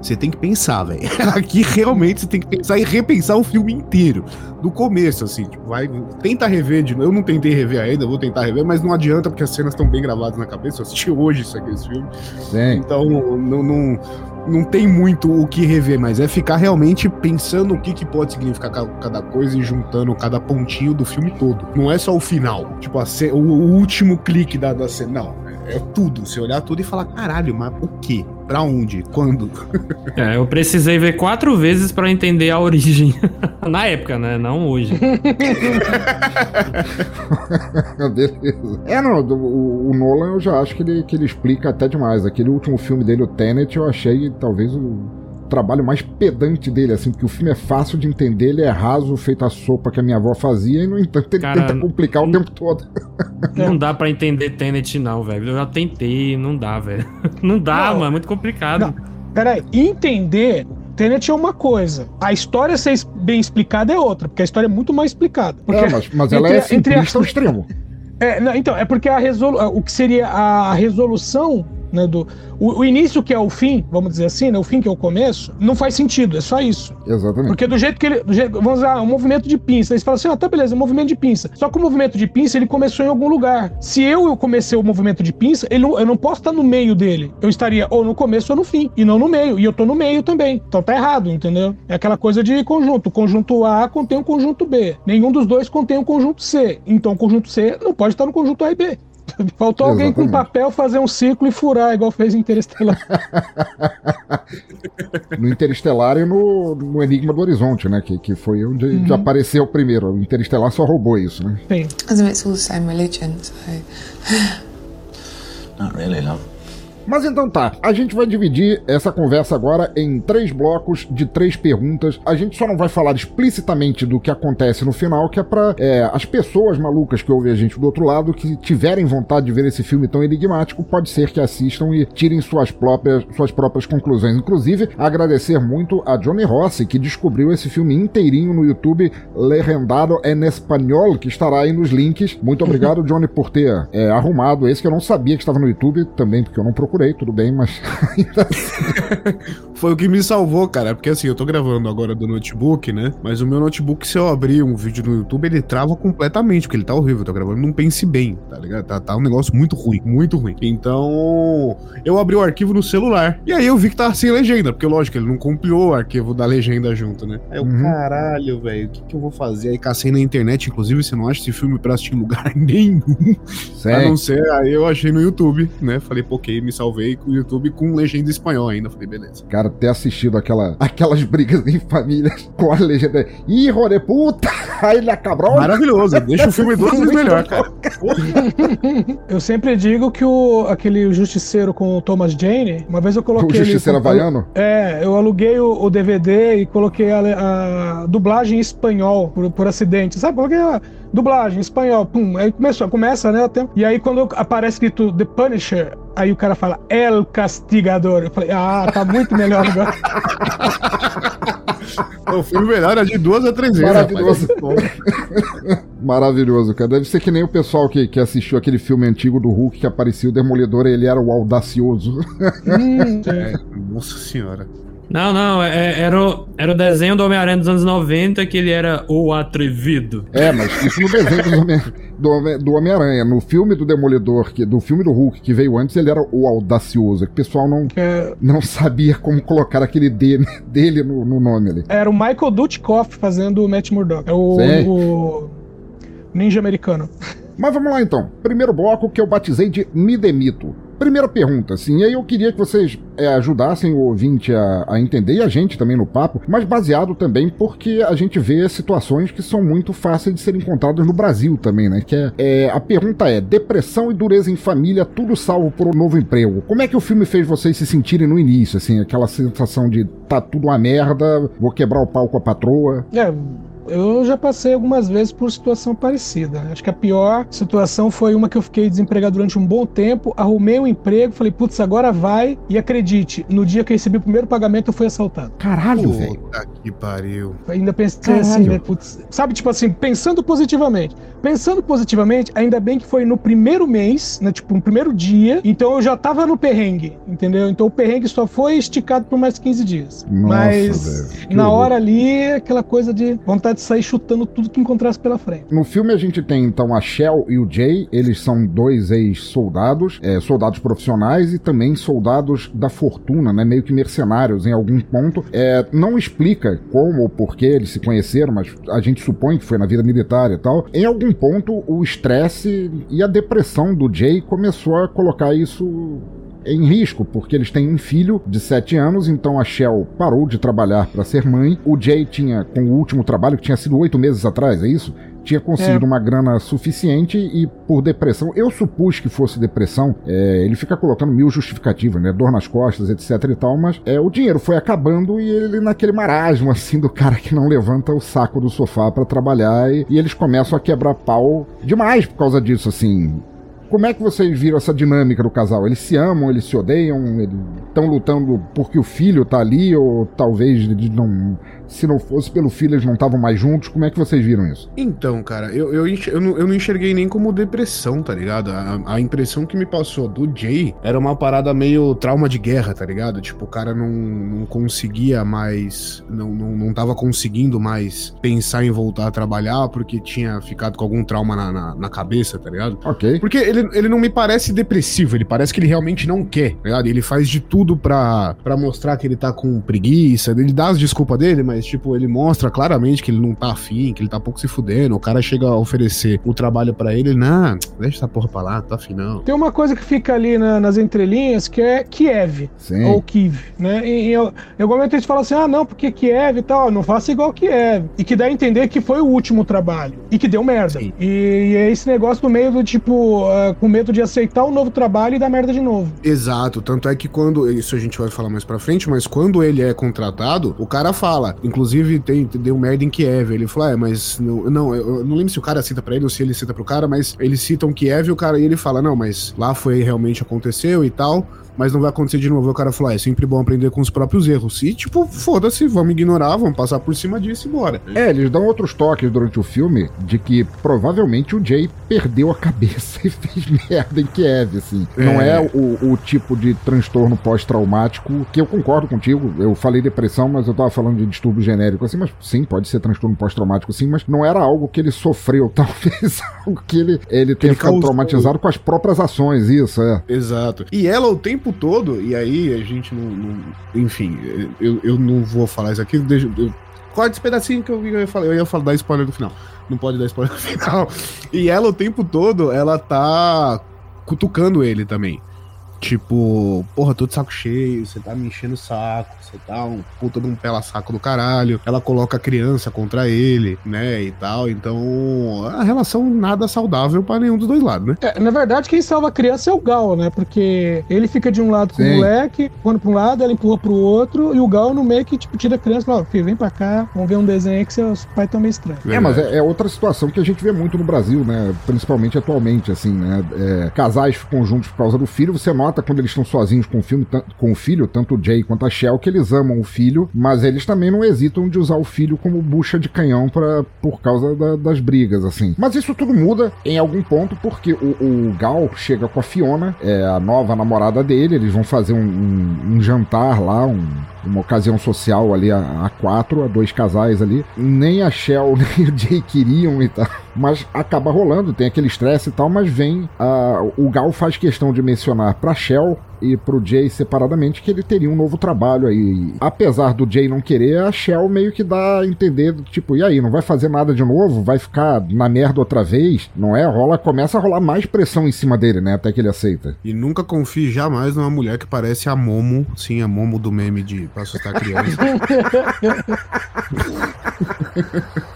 você tem que pensar, velho. Aqui realmente você tem que pensar e repensar o filme inteiro. Do começo, assim, tipo, vai. Tenta rever de novo. Eu não tentei rever ainda, vou tentar rever, mas não adianta porque as cenas estão bem gravadas na cabeça. Eu assisti hoje isso aqui, esse filme. Então, não, não, não tem muito o que rever, mas é ficar realmente pensando o que, que pode significar ca- cada coisa e juntando cada pontinho do filme todo. Não é só o final, tipo, a o, o último clique da, da cena. Não, é, tudo. Você olhar tudo e falar, caralho, mas o quê? Pra onde? Quando? É, eu precisei ver quatro vezes pra entender a origem. Na época, né? Não hoje. Beleza. É, não, o, o Nolan eu já acho que ele, que ele explica até demais. Aquele último filme dele, o Tenet, eu achei talvez o trabalho mais pedante dele, assim, porque o filme é fácil de entender, ele é raso, feito a sopa que a minha avó fazia, e no entanto ele Cara, tenta complicar o tempo todo. Não dá pra entender Tenet, não, velho. Eu já tentei, não dá, velho. Não dá, Não. mano. É muito complicado. Peraí, entender. Tenet é uma coisa. A história ser bem explicada é outra, porque a história é muito mais explicada. Porque É, mas, mas ela é entre- entre a- ao extremo. É, não, então, é porque a resolu o que seria a resolução né, do. O, o início que é o fim, vamos dizer assim, né, o fim que é o começo, não faz sentido, é só isso. Exatamente. Porque do jeito que ele. jeito- vamos usar um movimento de pinça. Aí você fala assim: ah, tá beleza, um movimento de pinça. Só que o movimento de pinça ele começou em algum lugar. Se eu, eu comecei o movimento de pinça, ele não- eu não posso estar no meio dele. Eu estaria ou no começo ou no fim. E não no meio. E eu tô no meio também. Então tá errado, entendeu? É aquela coisa de conjunto. O conjunto A contém o conjunto B. Nenhum dos dois contém o conjunto C. Então o conjunto C não pode estar no conjunto A e B. Faltou alguém com papel fazer um ciclo e furar, igual fez em Interestelar. No Interestelar e no, no Enigma do Horizonte, né? Que, que foi onde onde apareceu primeiro. O Interestelar só roubou isso, né? Sim. As it's all the same religion, so. Not really, love. Mas então tá, a gente vai dividir essa conversa agora em três blocos de três perguntas. A gente só não vai falar explicitamente do que acontece no final, que é pra é, as pessoas malucas que ouvem a gente do outro lado, que tiverem vontade de ver esse filme tão enigmático, pode ser que assistam e tirem suas próprias, suas próprias conclusões. Inclusive, agradecer muito a Johnny Rossi, que descobriu esse filme inteirinho no YouTube, legendado em espanhol, que estará aí nos links. Muito obrigado, Johnny, por ter é, arrumado esse que eu não sabia que estava no YouTube, também porque eu não procurei, tudo bem, mas ainda Foi o que me salvou, cara. Porque assim, eu tô gravando agora do notebook, né? Mas o meu notebook, se eu abrir um vídeo no YouTube, ele trava completamente, porque ele tá horrível. Eu tô gravando num pense bem, tá ligado? Tá, tá um negócio muito ruim, muito ruim. Então, eu abri o arquivo no celular. E aí eu vi que tava sem legenda, porque lógico, ele não compilou o arquivo da legenda junto, né? Aí eu, Uhum. caralho, velho, o que, que eu vou fazer? Aí cacei na internet, inclusive, você não acha esse filme pra assistir em lugar nenhum. A Sério? não ser, aí eu achei no YouTube, né? Falei, pô, ok, me salvei com o YouTube com legenda em espanhol ainda. Falei, beleza. Cara, ter assistido aquela, aquelas brigas em família com a legenda. Hijo de puta! Aí ele acabou. Maravilhoso, deixa o filme duas vezes melhor, cara. Eu sempre digo que o, aquele Justiceiro com o Thomas Jane, uma vez eu O coloquei. Justiceiro ele, com- Havaiano? É, eu aluguei o, o DVD e coloquei a, a dublagem em espanhol por, por acidente. Sabe? Coloquei a dublagem em espanhol. Pum, aí começou, começa, né? Até, e aí quando aparece escrito The Punisher, aí o cara fala El Castigador. Eu falei, ah, tá muito melhor agora. O filme melhor era de duas a três vezes. Maravilhoso. Maravilhoso, cara. Deve ser que nem o pessoal que, que assistiu aquele filme antigo do Hulk que aparecia o Demolidor e ele era o audacioso. Hum, É, nossa senhora. Não, não, é- era, o, era o desenho do Homem-Aranha dos anos 90 que ele era o atrevido. É, mas isso no desenho do Homem- do Homem- do Homem-Aranha. No filme do Demolidor, que, do filme do Hulk que veio antes, ele era o audacioso. Que o pessoal não, É, não sabia como colocar aquele D dele no, no nome ali. era o Michael Dudikoff fazendo o Matt Murdock. É o, o ninja americano. Mas vamos lá então. Primeiro bloco que eu batizei de Me Demito. Primeira pergunta, assim, e aí eu queria que vocês é, ajudassem o ouvinte a, a entender e a gente também no papo, mas baseado também porque a gente vê situações que são muito fáceis de serem encontradas no Brasil também, né? Que é, é, a pergunta é: depressão e dureza em família, tudo salvo por um novo emprego. Como é que o filme fez vocês se sentirem no início, assim, aquela sensação de tá tudo uma merda, vou quebrar o pau com a patroa? É, Eu já passei algumas vezes por situação parecida. Acho que a pior situação foi uma que eu fiquei desempregado durante um bom tempo, arrumei um emprego, falei, putz, agora vai. E acredite, no dia que eu recebi o primeiro pagamento, eu fui assaltado. Caralho, velho. Puta que pariu. Ainda pensei Caralho. assim, né? Putz, sabe, tipo assim, pensando positivamente. Pensando positivamente, ainda bem que foi no primeiro mês, né? Tipo, no primeiro dia. Então eu já tava no perrengue, entendeu? Então o perrengue só foi esticado por mais 15 dias. Nossa, Mas velho, na horror. hora ali, aquela coisa de vontade de sair chutando tudo que encontrasse pela frente. No filme a gente tem então a Shell e o Jay, eles são dois ex-soldados, é, soldados profissionais e também soldados da fortuna, né, meio que mercenários em algum ponto. É, não explica como ou por que eles se conheceram, mas a gente supõe que foi na vida militar e tal. Em algum ponto o estresse e a depressão do Jay começou a colocar isso em risco, porque eles têm um filho de 7 anos, então a Shell parou de trabalhar para ser mãe. O Jay tinha, com o último trabalho, que tinha sido oito meses atrás, é isso? Tinha conseguido É. uma grana suficiente e por depressão, eu supus que fosse depressão, é, ele fica colocando mil justificativas, né? Dor nas costas, etc e tal, mas é, o dinheiro foi acabando e ele naquele marasmo, assim, do cara que não levanta o saco do sofá para trabalhar e, e eles começam a quebrar pau demais por causa disso, assim. Como é que vocês viram essa dinâmica do casal? Eles se amam, eles se odeiam, estão lutando porque o filho tá ali, ou talvez não. Se não fosse pelo filho, eles não estavam mais juntos. Como é que vocês viram isso? Então, cara, eu, eu, eu, não, eu não enxerguei nem como depressão, tá ligado? A, a impressão que me passou do Jay era uma parada meio trauma de guerra, tá ligado? Tipo, o cara não, não conseguia mais. Não, não, não tava conseguindo mais pensar em voltar a trabalhar porque tinha ficado com algum trauma na, na, na cabeça, tá ligado? Ok. Porque ele, ele não me parece depressivo, ele parece que ele realmente não quer, tá ligado? Ele faz de tudo pra, pra mostrar que ele tá com preguiça, ele dá as desculpas dele, mas, tipo, ele mostra claramente que ele não tá afim, que ele tá pouco se fudendo. O cara chega a oferecer o trabalho pra ele, ele, não, deixa essa porra pra lá, tá afim não. Tem uma coisa que fica ali na- nas entrelinhas que é Kiev. Sim. Ou Kiev, né? E, e eu- em algum momento eles falam assim: ah, não, porque Kiev e tal, não faça igual Kiev. E que dá a entender que foi o último trabalho. E que deu merda. Sim. E, e é esse negócio do meio do tipo, ah, com medo de aceitar o novo trabalho e dar merda de novo. Exato, tanto é que quando. Isso a gente vai falar mais pra frente, mas quando ele é contratado, o cara fala. Inclusive, tem, deu merda em Kiev. Ele falou: é, mas. Não, não, eu não lembro se o cara cita pra ele ou se ele cita pro cara, mas eles citam Kiev e o cara. E ele fala: não, mas lá foi realmente aconteceu e tal. Mas não vai acontecer de novo. O cara falou: ah, é sempre bom aprender com os próprios erros. E, tipo, foda-se, vamos ignorar, vamos passar por cima disso e bora. É, eles dão outros toques durante o filme de que provavelmente o Jay perdeu a cabeça e fez merda em Kiev, assim. Não É. é o, o tipo de transtorno pós-traumático que eu concordo contigo. Eu falei depressão, mas eu tava falando de distúrbio genérico, assim, mas sim, pode ser transtorno pós-traumático, sim, mas não era algo que ele sofreu, talvez algo que ele, ele tenha ele ficado causou. traumatizado com as próprias ações, isso, é. Exato. E ela o tempo todo, e aí a gente não. não- enfim, eu, eu não vou falar isso aqui. Deixa, eu, corta esse pedacinho que eu, eu ia falar. Eu ia falar, dar spoiler do final. Não pode dar spoiler do final. E ela o tempo todo, ela tá cutucando ele também. Tipo, porra, tô de saco cheio, você tá me enchendo o saco, você tá um puta de um pela-saco do caralho. Ela coloca a criança contra ele, né, e tal. Então, a relação nada saudável pra nenhum dos dois lados, né? É, na verdade, quem salva a criança é o Gal, né? Porque ele fica de um lado com Sim. o moleque, quando pra um lado, ela empurra pro outro, e o Gal no meio que, tipo, tira a criança e fala, filho, vem pra cá, vamos ver um desenho aí que seus pais estão meio estranhos. É, mas é, é outra situação que a gente vê muito no Brasil, né? Principalmente atualmente, assim, né? É, casais ficam juntos por causa do filho. Você nota quando eles estão sozinhos com o, filme, com o filho, tanto o Jay quanto a Shell, que eles amam o filho, mas eles também não hesitam de usar o filho como bucha de canhão pra, por causa da- das brigas, assim. Mas isso tudo muda em algum ponto, porque o, o Gal chega com a Fiona, é a nova namorada dele, eles vão fazer um, um- um jantar lá, um- uma ocasião social ali a, a quatro, a dois casais ali. Nem a Shell nem o Jay queriam e tal. Mas acaba rolando, tem aquele estresse e tal, mas vem. a- o Gal faz questão de mencionar pra Shell e pro Jay separadamente que ele teria um novo trabalho aí. Apesar do Jay não querer, a Shell meio que dá a entender, tipo, e aí, não vai fazer nada de novo? Vai ficar na merda outra vez? Não é? Rola, começa a rolar mais pressão em cima dele, né? Até que ele aceita. E nunca confie jamais numa mulher que parece a Momo, sim, a Momo do meme de pra assustar criança.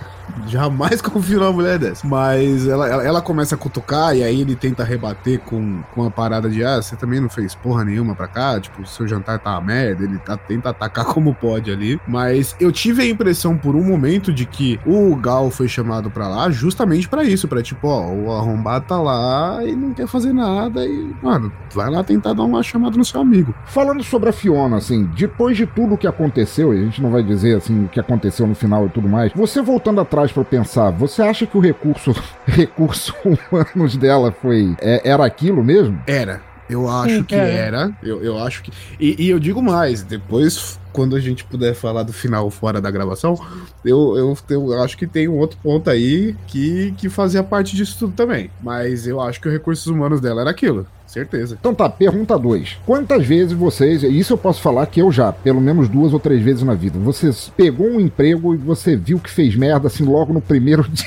Jamais confio numa mulher dessa. Mas ela, ela, ela começa a cutucar e aí ele tenta rebater com, com a parada de ah, você também não fez porra nenhuma pra cá, tipo, seu jantar tá uma merda, ele tá, tenta atacar como pode ali. Mas eu tive a impressão por um momento de que o Gal foi chamado pra lá justamente pra isso, pra tipo, ó, o arrombado tá lá e não quer fazer nada e, mano, vai lá tentar dar uma chamada no seu amigo. Falando sobre a Fiona, assim, depois de tudo que aconteceu, e a gente não vai dizer assim o que aconteceu no final e tudo mais, você voltando atrás pra pensar, você acha que o recurso recurso humanos dela foi é, era aquilo mesmo? Era. Eu acho Sim, que é. era. Eu, eu acho que. E, e eu digo mais, depois, quando a gente puder falar do final fora da gravação, eu, eu, eu acho que tem um outro ponto aí que, que fazia parte disso tudo também. Mas eu acho que os recursos humanos dela era aquilo. Certeza. Então tá, pergunta 2. Quantas vezes vocês, e isso eu posso falar que eu já, pelo menos duas ou três vezes na vida, você pegou um emprego e você viu que fez merda assim logo no primeiro dia,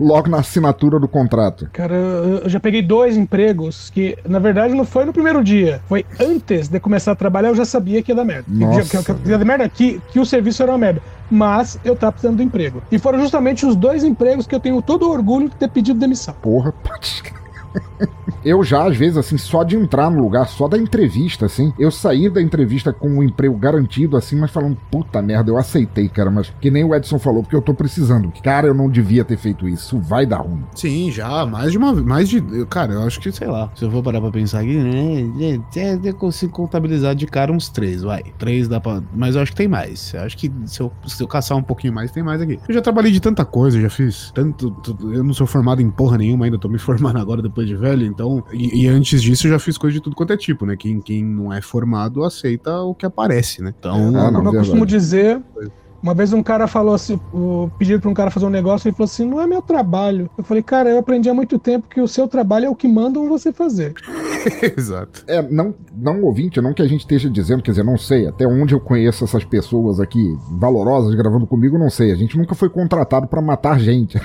logo na assinatura do contrato? Cara, eu já peguei dois empregos que, na verdade, não foi no primeiro dia. Foi antes de começar a trabalhar, eu já sabia que ia dar merda. Que- Nossa. Que, que, que ia dar merda, que, que o serviço era uma merda. Mas eu tava precisando do emprego. E foram justamente os dois empregos que eu tenho todo o orgulho de ter pedido demissão. Porra, putz. Eu já, às vezes, assim, só de entrar no lugar, só da entrevista, assim, eu saí da entrevista com um emprego garantido, assim, mas falando, puta merda, eu aceitei, cara, mas que nem o Edson falou, porque eu tô precisando. Cara, eu não devia ter feito isso, vai dar ruim. Sim, já, mais de uma mais de. Cara, eu acho que, sei lá, se eu for parar pra pensar aqui, né? é, é, Eu consigo contabilizar de cara uns três, vai. Três dá pra. Mas eu acho que tem mais. Eu acho que se eu, se eu caçar um pouquinho mais, tem mais aqui. Eu já trabalhei de tanta coisa, já fiz tanto. eu não sou formado em porra nenhuma ainda, tô me formando agora depois de velho, então. E, e antes disso eu já fiz coisa de tudo quanto é tipo, né? Quem, quem não é formado aceita o que aparece, né? Então. Como eu costumo dizer, uma vez um cara falou assim, o, pediram pra um cara fazer um negócio, ele falou assim, não é meu trabalho. Eu falei, cara, eu aprendi há muito tempo que o seu trabalho é o que mandam você fazer. Exato. É, não, não ouvinte, não que a gente esteja dizendo, quer dizer, não sei, até onde eu conheço essas pessoas aqui valorosas gravando comigo, não sei. A gente nunca foi contratado pra matar gente.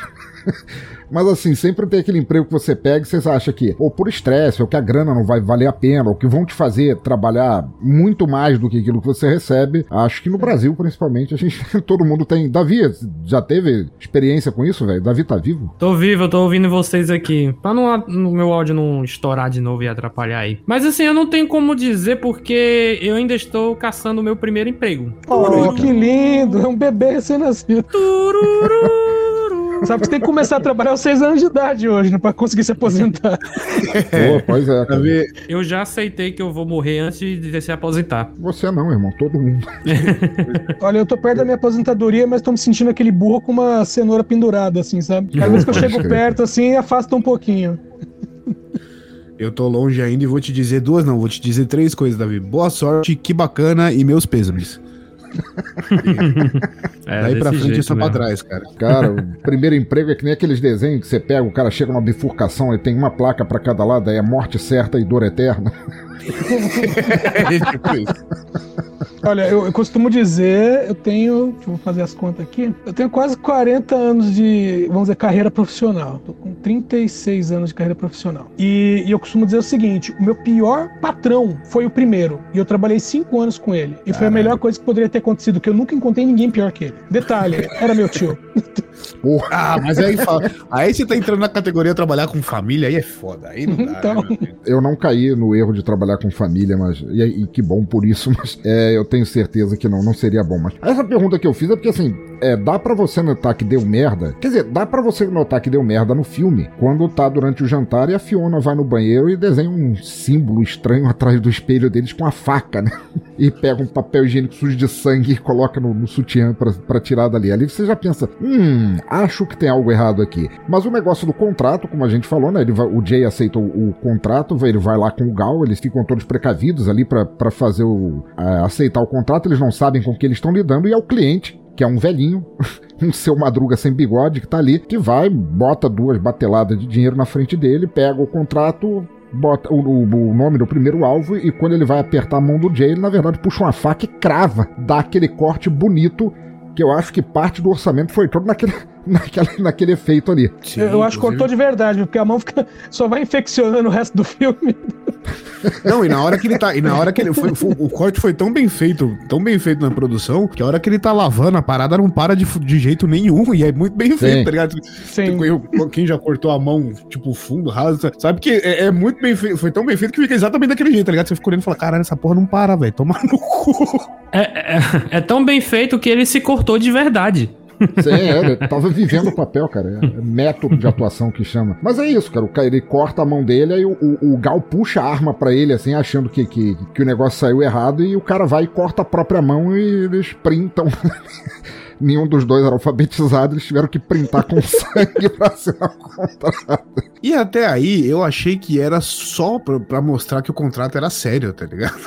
Mas assim, sempre tem aquele emprego que você pega e você acha que, ou por estresse, ou que a grana não vai valer a pena, ou que vão te fazer trabalhar muito mais do que aquilo que você recebe. Acho que no Brasil, principalmente, a gente, todo mundo tem. Davi, já teve experiência com isso, velho? Davi tá vivo? Tô vivo, eu tô ouvindo vocês aqui. Pra não, no meu áudio não estourar de novo e atrapalhar aí. Mas assim, eu não tenho como dizer porque eu ainda estou caçando o meu primeiro emprego. Oh, que lindo! É um bebê recém-nascido. Sabe que você tem que começar a trabalhar aos seis anos de idade hoje, né? Pra conseguir se aposentar. Pô, pois é. cara. Eu já aceitei que eu vou morrer antes de se aposentar. Você não, irmão, todo mundo. Olha, eu tô perto da minha aposentadoria, mas tô me sentindo aquele burro com uma cenoura pendurada, assim, sabe? Cada vez que eu chego perto, assim, afasta um pouquinho. Eu tô longe ainda e vou te dizer duas, não, vou te dizer três coisas, Davi. Boa sorte, que bacana e meus pêsames. É, Daí pra frente é jeito só pra trás, cara. Cara, o primeiro emprego é que nem aqueles desenhos que você pega, o cara chega numa bifurcação e tem uma placa pra cada lado, aí é morte certa e dor eterna. Olha, eu, eu costumo dizer, eu tenho. Deixa eu fazer as contas aqui. Eu tenho quase 40 anos de, vamos dizer, carreira profissional. Tô com 36 anos de carreira profissional. E, e eu costumo dizer o seguinte: o meu pior patrão foi o primeiro. E eu trabalhei 5 anos com ele. E foi a melhor coisa que poderia ter acontecido, que eu nunca encontrei ninguém pior que ele. Detalhe, era meu tio. Ah, mas aí fala. Aí você tá entrando na categoria trabalhar com família, aí é foda. Aí não dá. Então. né? Eu não caí no erro de trabalhar com família, mas. E, e que bom por isso, mas é, eu tenho certeza que não, não seria bom. Mas essa pergunta que eu fiz é porque assim, é, dá pra você notar que deu merda. Quer dizer, dá pra você notar que deu merda no filme, quando tá durante o jantar e a Fiona vai no banheiro e desenha um símbolo estranho atrás do espelho deles com a faca, né? E pega um papel higiênico sujo de sangue e coloca no, no sutiã pra, pra tirar dali. Ali você já pensa, hum, acho que tem algo errado aqui. Mas o negócio do contrato, como a gente falou, né? Ele vai- o Jay aceita o, contrato, ele vai lá com o Gal, eles ficam todos precavidos ali pra fazer o. a- aceitar o contrato, eles não sabem com que eles estão lidando, e é o cliente. Que é um velhinho, um seu madruga sem bigode que tá ali, que vai, bota duas bateladas de dinheiro na frente dele, pega o contrato, bota o- o nome do primeiro alvo e quando ele vai apertar a mão do Jay, ele na verdade puxa uma faca e crava, dá aquele corte bonito que eu acho que parte do orçamento foi todo naquele, naquele, naquele efeito ali. eu, eu acho que cortou de verdade, porque a mão fica, só vai infeccionando o resto do filme. Não, e na hora que ele tá. E na hora que ele. Foi, foi- o corte foi tão bem feito, tão bem feito na produção, que a hora que ele tá lavando, a parada não para de, de jeito nenhum. E é muito bem feito, tá ligado? Sim. Quem- Quem já cortou a mão, tipo, fundo, raso, sabe que é, é muito bem feito. Foi tão bem feito que fica exatamente daquele jeito, tá ligado? Você fica olhando e fala, caralho, essa porra não para, velho. Toma no cu. É, é, é tão bem feito que ele se cortou de verdade. Sim, é, ele tava vivendo o papel, cara. É, é método de atuação que chama. Mas é isso, cara. O cara ele corta a mão dele, aí o, o, Gal puxa a arma pra ele, assim, achando que, que, que o negócio saiu errado, e o cara vai e corta a própria mão e eles printam. Nenhum dos dois era alfabetizado, eles tiveram que printar com sangue pra assinar o contrato. E até aí, eu achei que era só pra, pra mostrar que o contrato era sério, tá ligado?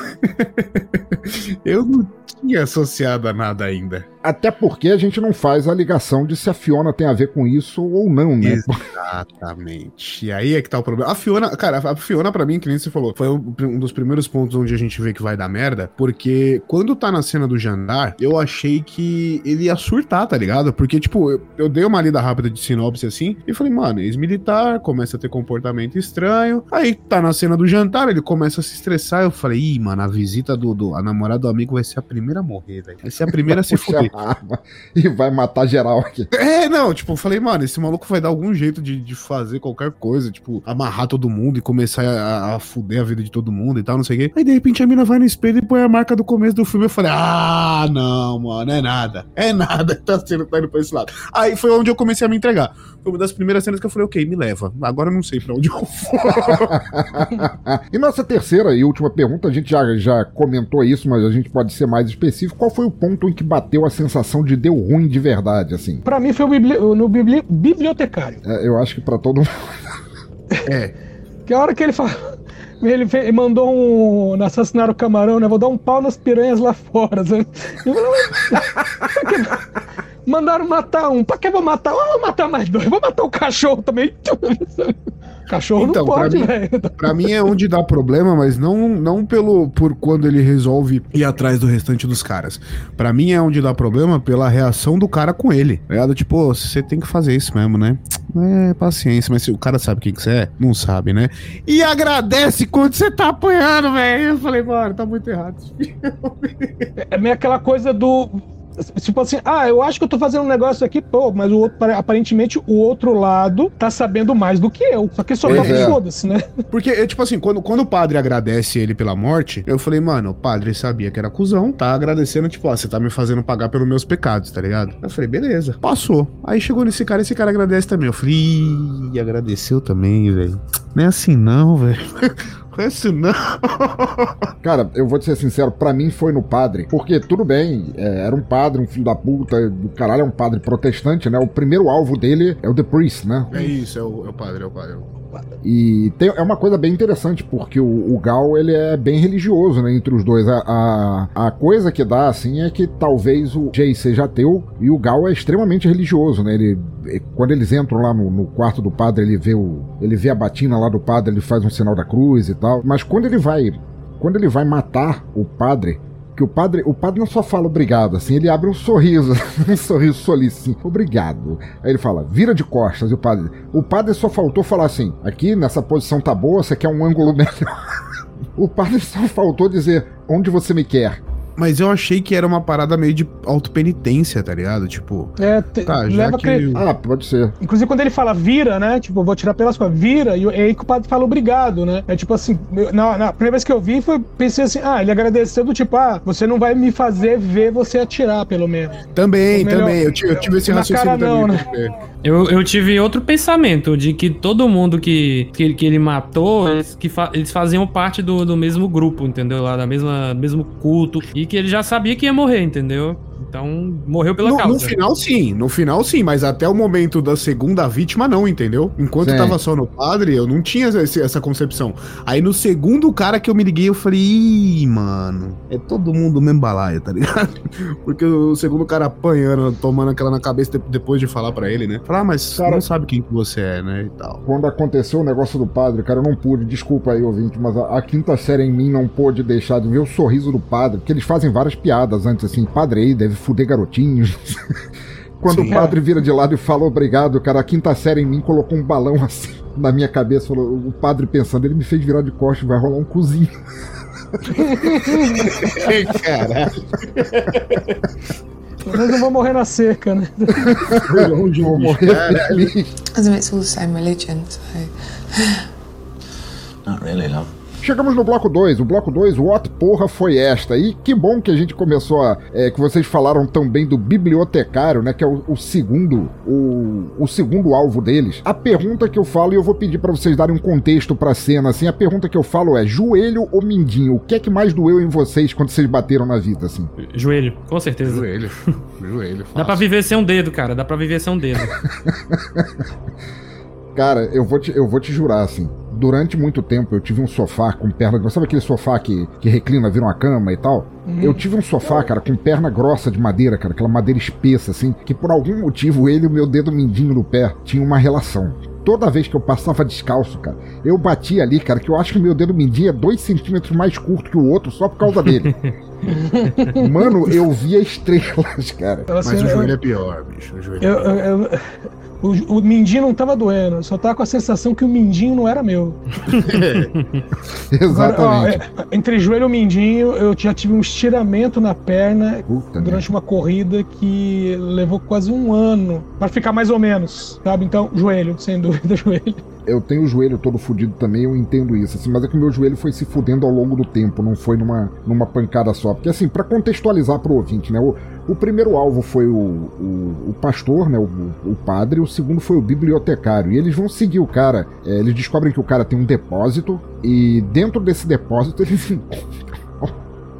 eu não tinha associado a nada ainda. Até porque a gente não faz a ligação de se a Fiona tem a ver com isso ou não, né? Exatamente. E aí é que tá o problema. A Fiona, cara, a Fiona, pra mim, que nem você falou, foi um, um dos primeiros pontos onde a gente vê que vai dar merda. Porque quando tá na cena do jantar, eu achei que ele ia surtar, tá ligado? Porque, tipo, eu, eu dei uma lida rápida de sinopse assim e falei, mano, ex-militar, começa a ter comportamento estranho. Aí tá na cena do jantar, ele começa a se estressar. Eu falei, ih, mano, a visita do, do a namorada do amigo vai ser a primeira a morrer, velho. Vai ser a primeira a se fuder. e vai matar geral aqui. É, não, tipo, eu falei, mano, esse maluco vai dar algum jeito de, de fazer qualquer coisa, tipo, amarrar todo mundo e começar a, a fuder a vida de todo mundo e tal, não sei o quê. Aí de repente a mina vai no espelho e põe a marca do começo do filme. Eu falei, ah, não, mano, é nada. É nada, tá sendo, tá indo pra esse lado. Aí foi onde eu comecei a me entregar. Foi uma das primeiras cenas que eu falei, ok, me leva. Agora eu não sei pra onde eu vou. e nossa terceira e última pergunta, a gente já, já comentou isso, mas a gente pode ser mais específico. Qual foi o ponto em que bateu a sensação de deu ruim de verdade, assim? Pra mim foi o bibli- no bibli- bibliotecário. É, eu acho que pra todo mundo. É. Que a hora que ele fala. Ele, mandou um. assassinar o camarão, né? Vou dar um pau nas piranhas lá fora. sabe? Eu falei, "Mas pra que- Mandaram matar um. Pra que vou matar? Eu vou matar mais dois. Vou matar o cachorro também. Cachorro Então, não pode, velho. Pra mim é onde dá problema, mas não, não pelo por quando ele resolve ir atrás do restante dos caras. Pra mim é onde dá problema pela reação do cara com ele. Tá ligado? Tipo, "Ô, você tem que fazer isso mesmo, né? É, paciência, mas se o cara sabe quem que você é, não sabe, né? E agradece quando você tá apanhando, velho. Eu falei, mano, tá muito errado. É meio aquela coisa do. Tipo assim, ah, eu acho que eu tô fazendo um negócio aqui, pô, mas o outro, aparentemente o outro lado tá sabendo mais do que eu. Só que só tá é. foda-se, né? Porque, é, tipo assim, quando, quando o padre agradece ele pela morte, eu falei, mano, o padre sabia que era cuzão, tá agradecendo, tipo, ó, você tá me fazendo pagar pelos meus pecados, tá ligado? Eu falei, beleza. Passou. Aí chegou nesse cara, esse cara agradece também. Eu falei, agradeceu também, velho. Não é assim não, velho. Não assim não. Cara, eu vou te ser sincero, pra mim foi no padre. Porque, tudo bem, é, era um padre, um filho da puta, do caralho, é um padre protestante, né? O primeiro alvo dele é o The Priest, né? É isso, é o, é o padre, é o padre. É o... E tem- é uma coisa bem interessante, porque o, o Gal, ele é bem religioso, né, entre os dois. A, a, a coisa que dá, assim, é que talvez o Jay seja ateu e o Gal é extremamente religioso, né? Ele, quando eles entram lá no, no quarto do padre, ele vê, o, ele vê a batina lá do padre, ele faz um sinal da cruz e tal. Mas quando ele vai, quando ele vai matar o padre, que o padre, o padre não só fala obrigado, assim, ele abre um sorriso, um sorriso solícito, assim, obrigado. Aí ele fala, vira de costas, e o padre, o padre só faltou falar assim, aqui nessa posição tá boa, você quer um ângulo melhor. O padre só faltou dizer, onde você me quer. Mas eu achei que era uma parada meio de autopenitência, tá ligado? Tipo, É, te- tá, já leva que... Ah, pode ser. Inclusive, quando ele fala vira, né? Tipo, eu vou tirar pelas costas, vira, e aí que o padre fala obrigado, né? É tipo assim, eu- na, na primeira vez que eu vi, foi, pensei assim, ah, ele agradeceu do tipo, ah, você não vai me fazer ver você atirar, pelo menos. Também, melhor, também. Eu tive, eu tive esse raciocínio cara não, também. né? pode crer. Eu, eu tive outro pensamento de que todo mundo que, que, que ele matou, eles, que fa- eles faziam parte do, do mesmo grupo, entendeu? Lá da mesma mesmo culto. E que ele já sabia que ia morrer, entendeu? Então, morreu pela no, causa. no final, sim. No final, sim. Mas até o momento da segunda vítima, não, entendeu? Enquanto Sim. tava só no padre, eu não tinha esse- essa concepção. Aí no segundo cara que eu me liguei, eu falei, ih, mano, é todo mundo do mesmo balaio, tá ligado? Porque o segundo cara apanhando, tomando aquela na cabeça de- depois de falar pra ele, né? Falar, ah, mas Cara- não sabe quem que você é, né? E tal. Quando aconteceu o negócio do padre, cara, eu não pude, desculpa aí, ouvinte, mas a, a quinta série em mim não pôde deixar de ver o sorriso do padre, porque eles fazem várias piadas antes, assim, padre aí deve fuder garotinhos. Quando Sim. o padre vira de lado e fala obrigado, cara, a quinta série em mim colocou um balão assim. na minha cabeça, falou, o padre pensando, ele me fez virar de costas, vai rolar um cozinho. Caralho. Pelo menos não vou morrer na seca, né? Onde vou morrer feliz. I mean, it's all the same religion, so. Not really, love. Chegamos no bloco 2. O bloco 2, what porra foi esta? E que bom que a gente começou a. é, que vocês falaram também do bibliotecário, né? Que é o, o segundo. O, o segundo alvo deles. A pergunta que eu falo, e eu vou pedir pra vocês darem um contexto pra cena, assim. A pergunta que eu falo é: joelho ou mindinho? O que é que mais doeu em vocês quando vocês bateram na vida, assim? Joelho, com certeza. Joelho. Joelho. Dá pra viver sem um dedo, cara. Dá pra viver sem um dedo. Cara, eu vou te, eu vou te jurar, assim. Durante muito tempo eu tive um sofá com perna. Sabe aquele sofá que, que reclina, vira uma cama e tal? Eu tive um sofá, cara, com perna grossa de madeira, cara, aquela madeira espessa, assim, que por algum motivo ele e o meu dedo mindinho no pé tinham uma relação. Toda vez que eu passava descalço, cara, eu batia ali, cara, que eu acho que meu dedo mindinho é dois centímetros mais curto que o outro só por causa dele. Mano, eu via estrelas, cara. Mas Assim, o eu- joelho é pior, bicho. O joelho é Eu, pior. eu- eu- o, o mindinho não tava doendo, eu só tava com a sensação que o mindinho não era meu. Agora, ó, Exatamente. é, entre joelho e mindinho, eu já tive um estiramento na perna Puta durante uma corrida que levou quase um ano pra ficar mais ou menos, sabe? Então, joelho, sem dúvida, joelho. Eu tenho o joelho todo fudido também, eu entendo isso, assim, mas é que o meu joelho foi se fudendo ao longo do tempo, não foi numa, numa pancada só. Porque, assim, pra contextualizar pro ouvinte, né, o, o primeiro alvo foi o, o, o pastor, né, o, o padre, o segundo foi o bibliotecário, e eles vão seguir o cara, é, eles descobrem que o cara tem um depósito, e dentro desse depósito eles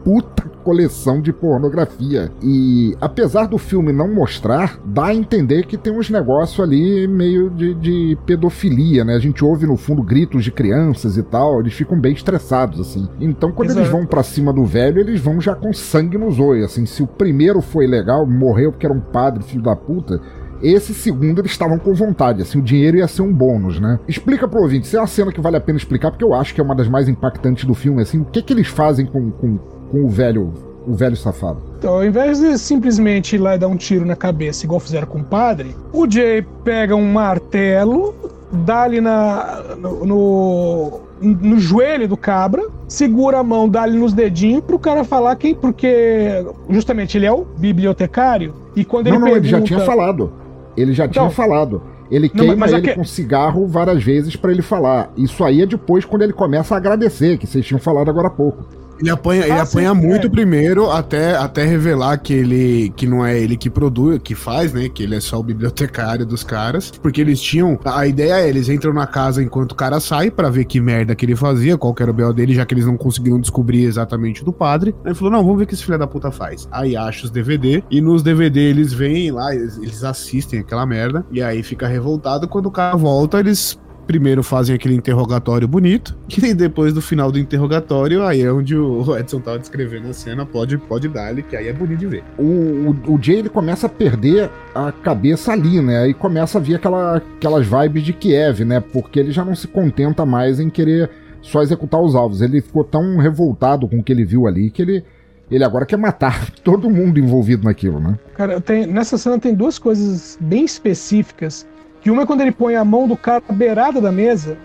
puta coleção de pornografia. E apesar do filme não mostrar, dá a entender que tem uns negócios ali meio de, de pedofilia, né? A gente ouve no fundo gritos de crianças e tal, eles ficam bem estressados, assim. Então quando eles Exato. vão pra cima do velho, eles vão já com sangue nos olhos, assim. Se o primeiro foi legal, morreu porque era um padre, filho da puta. Esse segundo eles estavam com vontade, assim, o dinheiro ia ser um bônus, né? Explica pro ouvinte, se é uma cena que vale a pena explicar, porque eu acho que é uma das mais impactantes do filme, assim, o que que eles fazem com, com, com o velho, o velho safado? Então, ao invés de simplesmente ir lá e dar um tiro na cabeça, igual fizeram com o padre, o Jay pega um martelo, dá ali na, no, no, no joelho do cabra, segura a mão, dá ali nos dedinhos pro cara falar quem, porque justamente ele é o bibliotecário, e quando não, ele não, pergunta... ele já tinha falado. Ele já tinha Então, falado. Ele não, queima mas ele aque- com cigarro várias vezes pra ele falar. Isso aí é depois quando ele começa a agradecer, que vocês tinham falado agora há pouco. Ele apanha, ele apanha muito é. primeiro até, até revelar que ele que não é ele que produz, que faz, né? Que ele é só o bibliotecário dos caras. Porque eles tinham. A ideia é, eles entram na casa enquanto o cara sai pra ver que merda que ele fazia, qual que era o B.O. dele, já que eles não conseguiram descobrir exatamente do padre. Aí ele falou: não, vamos ver o que esse filho da puta faz. Aí acha os DVD, e nos DVD eles vêm lá, eles, eles assistem aquela merda, e aí fica revoltado. Quando o cara volta, eles primeiro fazem aquele interrogatório bonito, que nem depois do final do interrogatório, aí é onde o Edson tava descrevendo a cena, pode, pode dar-lhe, que aí é bonito de ver. O, o, o Jay ele começa a perder a cabeça ali, né? Aí começa a vir aquela, aquelas vibes de Kiev, né? Porque ele já não se contenta mais em querer só executar os alvos. Ele ficou tão revoltado com o que ele viu ali que ele, ele agora quer matar todo mundo envolvido naquilo, né? Cara, tem- nessa cena tem duas coisas bem específicas. Que uma é quando ele põe a mão do cara na beirada da mesa.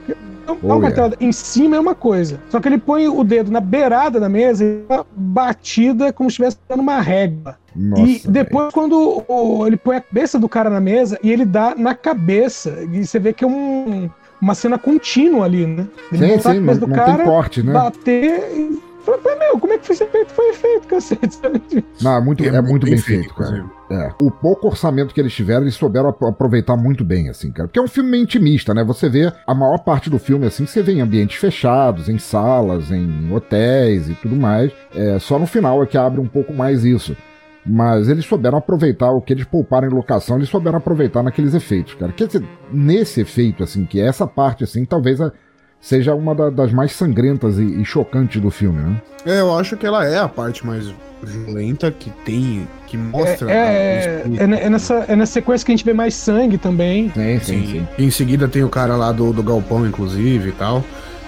Não, Oh, yeah. em cima é uma coisa. Só que ele põe o dedo na beirada da mesa e dá uma batida como se estivesse dando uma régua. Nossa, e depois, quando o- ele põe a cabeça do cara na mesa e ele dá na cabeça. E você vê que é um- uma cena contínua ali, né? Ele Sim, sim, a cabeça não- do não tem cara, corte, né? bater e. Falei, "Mas, meu, como é que foi feito? Foi feito, cacete. Não, é muito, É é muito muito bem bem feito, feito, cara. É. O pouco orçamento que eles tiveram, eles souberam ap- aproveitar muito bem, assim, cara. Porque é um filme meio intimista, né? Você vê a maior parte do filme, assim, você vê em ambientes fechados, em salas, em hotéis e tudo mais. É, só no final é que abre um pouco mais isso. Mas eles souberam aproveitar o que eles pouparam em locação, eles souberam aproveitar naqueles efeitos, cara. Quer dizer, nesse efeito, assim, que é essa parte, assim, talvez a- seja uma da- das mais sangrentas e, e chocantes do filme, né? É, eu acho que ela é a parte mais violenta que tem, que mostra. É, é, é, é nessa, é nessa sequência que a gente vê mais sangue também. Sim, Sim, Em seguida tem o cara lá do, do galpão, inclusive, e tal.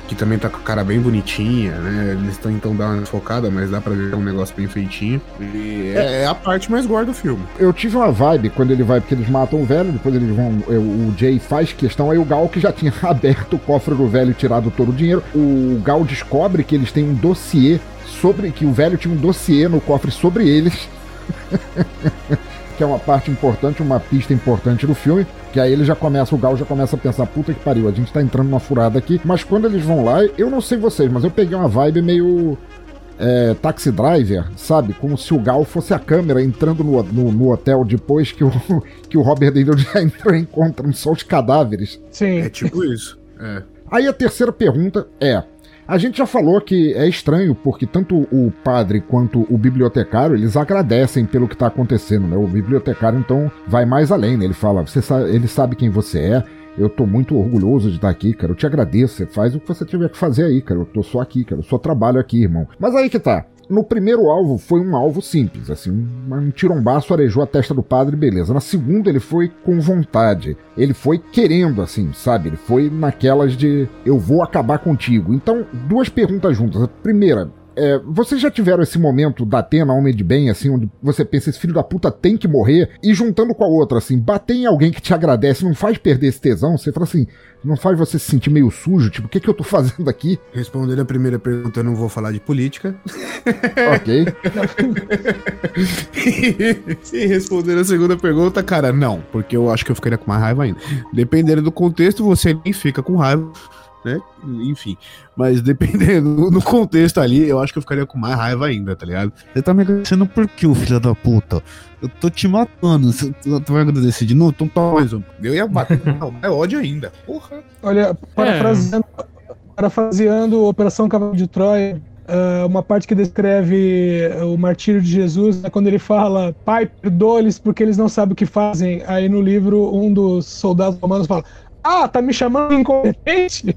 Que também tá com a cara bem bonitinha, né? Eles então dando uma focada, mas dá pra ver que é um negócio bem feitinho. E é, é a parte mais gore do filme. Eu tive uma vibe quando ele vai, porque eles matam o velho, depois eles vão. O Jay faz questão, aí o Gal que já tinha aberto o cofre do velho e tirado todo o dinheiro. O Gal descobre que eles têm um dossiê sobre. que o velho tinha um dossiê no cofre sobre eles. que é uma parte importante, uma pista importante do filme, que aí ele já começa, o Gal já começa a pensar, puta que pariu, a gente tá entrando numa furada aqui, mas quando eles vão lá, eu não sei vocês, mas eu peguei uma vibe meio é, Taxi Driver, sabe? Como se o Gal fosse a câmera entrando no, no, no hotel depois que o, que o Robert De Niro já entrou e encontra só os cadáveres. Sim. É tipo isso. É. Aí a terceira pergunta é: a gente já falou que é estranho porque tanto o padre quanto o bibliotecário eles agradecem pelo que está acontecendo, né? O bibliotecário então vai mais além, né? Ele fala: você sabe, ele sabe quem você é. Eu tô muito orgulhoso de estar aqui, cara. Eu te agradeço. Você faz o que você tiver que fazer aí, cara. Eu tô só aqui, cara. Eu só trabalho aqui, irmão. Mas aí que tá. No primeiro alvo foi um alvo simples, assim, um, tirombaço arejou a testa do padre, beleza. Na segunda ele foi com vontade, ele foi querendo, assim, sabe? Ele foi naquelas de eu vou acabar contigo. Então, duas perguntas juntas. A primeira, é, vocês já tiveram esse momento da Atena, homem de bem, assim, onde você pensa, esse filho da puta tem que morrer, e juntando com a outra, assim, bater em alguém que te agradece não faz perder esse tesão, você fala assim, não faz você se sentir meio sujo, tipo, o que, que eu tô fazendo aqui? Respondendo a primeira pergunta, eu não vou falar de política. ok. e respondendo a segunda pergunta, cara, não, porque eu acho que eu ficaria com mais raiva ainda. Dependendo do contexto, você nem fica com raiva, né? Enfim. Mas dependendo do contexto ali, eu acho que eu ficaria com mais raiva ainda, tá ligado? Você tá me agradecendo por quê, filho da puta? Eu tô te matando. Você tu tu vai agradecer de novo? Então toma mais um. Eu ia bater. Não, é ódio ainda. Porra. Olha, parafraseando, parafraseando Operação Cavalo de Troia, ah, uma parte que descreve o martírio de Jesus é quando ele fala: Pai, perdoa-lhes porque eles não sabem o que fazem. Aí no livro, um dos soldados romanos fala: Ah, tá me chamando incompetente?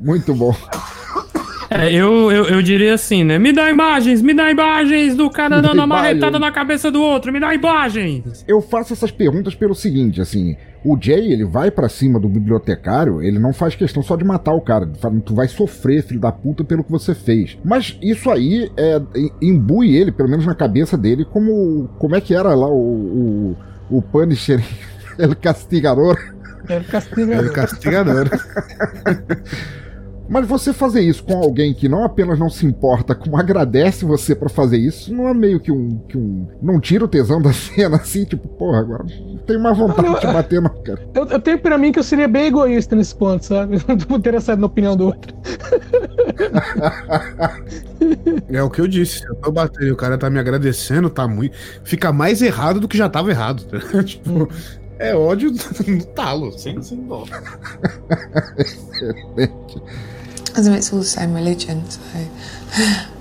Muito bom. É, eu, eu, eu diria assim, né? Me dá imagens, me dá imagens do cara dando uma marretada na cabeça do outro, me dá imagens. Eu faço essas perguntas pelo seguinte, assim, o Jay, ele vai pra cima do bibliotecário, ele não faz questão só de matar o cara, ele fala, tu vai sofrer, filho da puta, pelo que você fez. Mas isso aí é, im- imbui ele, pelo menos na cabeça dele, como, como é que era lá o, o, o Punisher, El Castigador. É castigador. El Castigador. Mas você fazer isso com alguém que não apenas não se importa, como agradece você pra fazer isso, não é meio que um, que um. Não tira o tesão da cena assim, tipo, porra, agora não tenho mais vontade de te bater, não, cara. Eu, eu tenho pra mim que eu seria bem egoísta nesse ponto, sabe? Eu não tô interessado na opinião do outro. É o que eu disse. Eu tô batendo e o cara tá me agradecendo, tá muito. Fica mais errado do que já tava errado. tá? tipo, é ódio no talo, sem, sem dó. Excelente. I mean, it's all the same religion, so.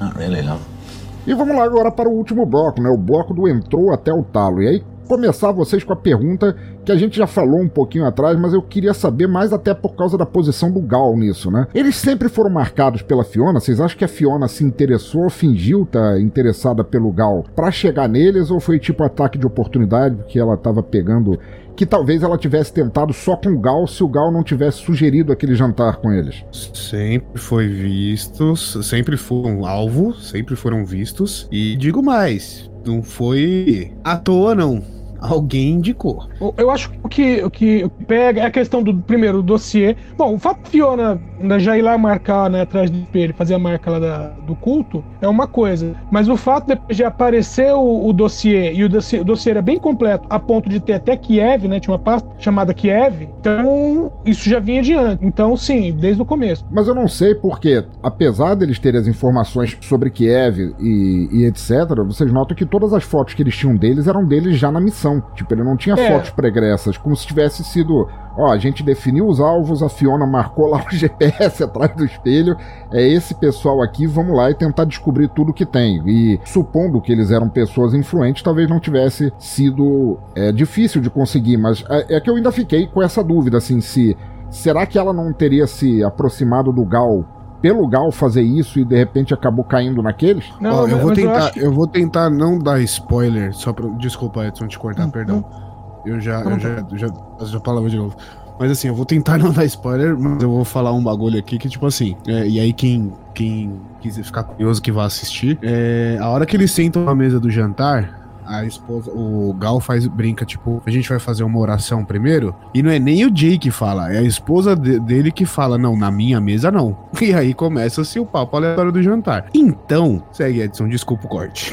Not really, love. E vamos lá agora para o último bloco, né? O bloco do entrou até o talo. E aí, começar vocês com a pergunta que a gente já falou um pouquinho atrás, mas eu queria saber mais até por causa da posição do Gal nisso, né? Eles sempre foram marcados pela Fiona. Vocês acham que a Fiona se interessou, fingiu estar interessada pelo Gal pra chegar neles, ou foi tipo ataque de oportunidade, porque ela tava pegando. Que talvez ela tivesse tentado só com o Gal se o Gal não tivesse sugerido aquele jantar com eles? Sempre foi vistos, sempre foram alvo, sempre foram vistos. E digo mais, não foi à toa, não. Alguém indicou. Eu- Eu acho que o que, o que pega é a questão do primeiro do dossiê. Bom, o fato de Fiona né, já ir lá marcar né, atrás do espelho, fazer a marca lá da- do culto, é uma coisa. Mas o fato de, de aparecer o, o dossiê, e o dossiê, o dossiê era bem completo, a ponto de ter até Kiev, né? Tinha uma pasta chamada Kiev. Então, isso já vinha de antes. Então, sim, desde o começo. Mas eu não sei porque, apesar deles terem as informações sobre Kiev e, e etc., vocês notam que todas as fotos que eles tinham deles eram deles já na missão. Tipo, ele não tinha É. fotos pregressas, como se tivesse sido. Ó, a gente definiu os alvos, a Fiona marcou lá o GPS atrás do espelho. É esse pessoal aqui, vamos lá e tentar descobrir tudo que tem. E supondo que eles eram pessoas influentes, talvez não tivesse sido é, difícil de conseguir. Mas é, é que eu ainda fiquei com essa dúvida, assim, se. Será que ela não teria se aproximado do Gal pelo Gal fazer isso e de repente acabou caindo naqueles? Não, Ó, eu vou mas eu tentar, acho eu, vou tentar não dar spoiler, só pra. Desculpa, Edson, te cortar, perdão. Eu já, eu já, eu já, eu já falava de novo. Mas assim, eu vou tentar não dar spoiler, mas eu vou falar um bagulho aqui que, tipo assim, é, e aí quem, quem quiser ficar curioso que vai assistir, é, a hora que eles sentam na mesa do jantar, a esposa, o Gal faz, brinca, tipo, a gente vai fazer uma oração primeiro, e não é nem o Jay que fala, é a esposa de- dele que fala, não, na minha mesa não. E aí começa-se o papo aleatório do jantar. Então, segue Edson, desculpa o corte.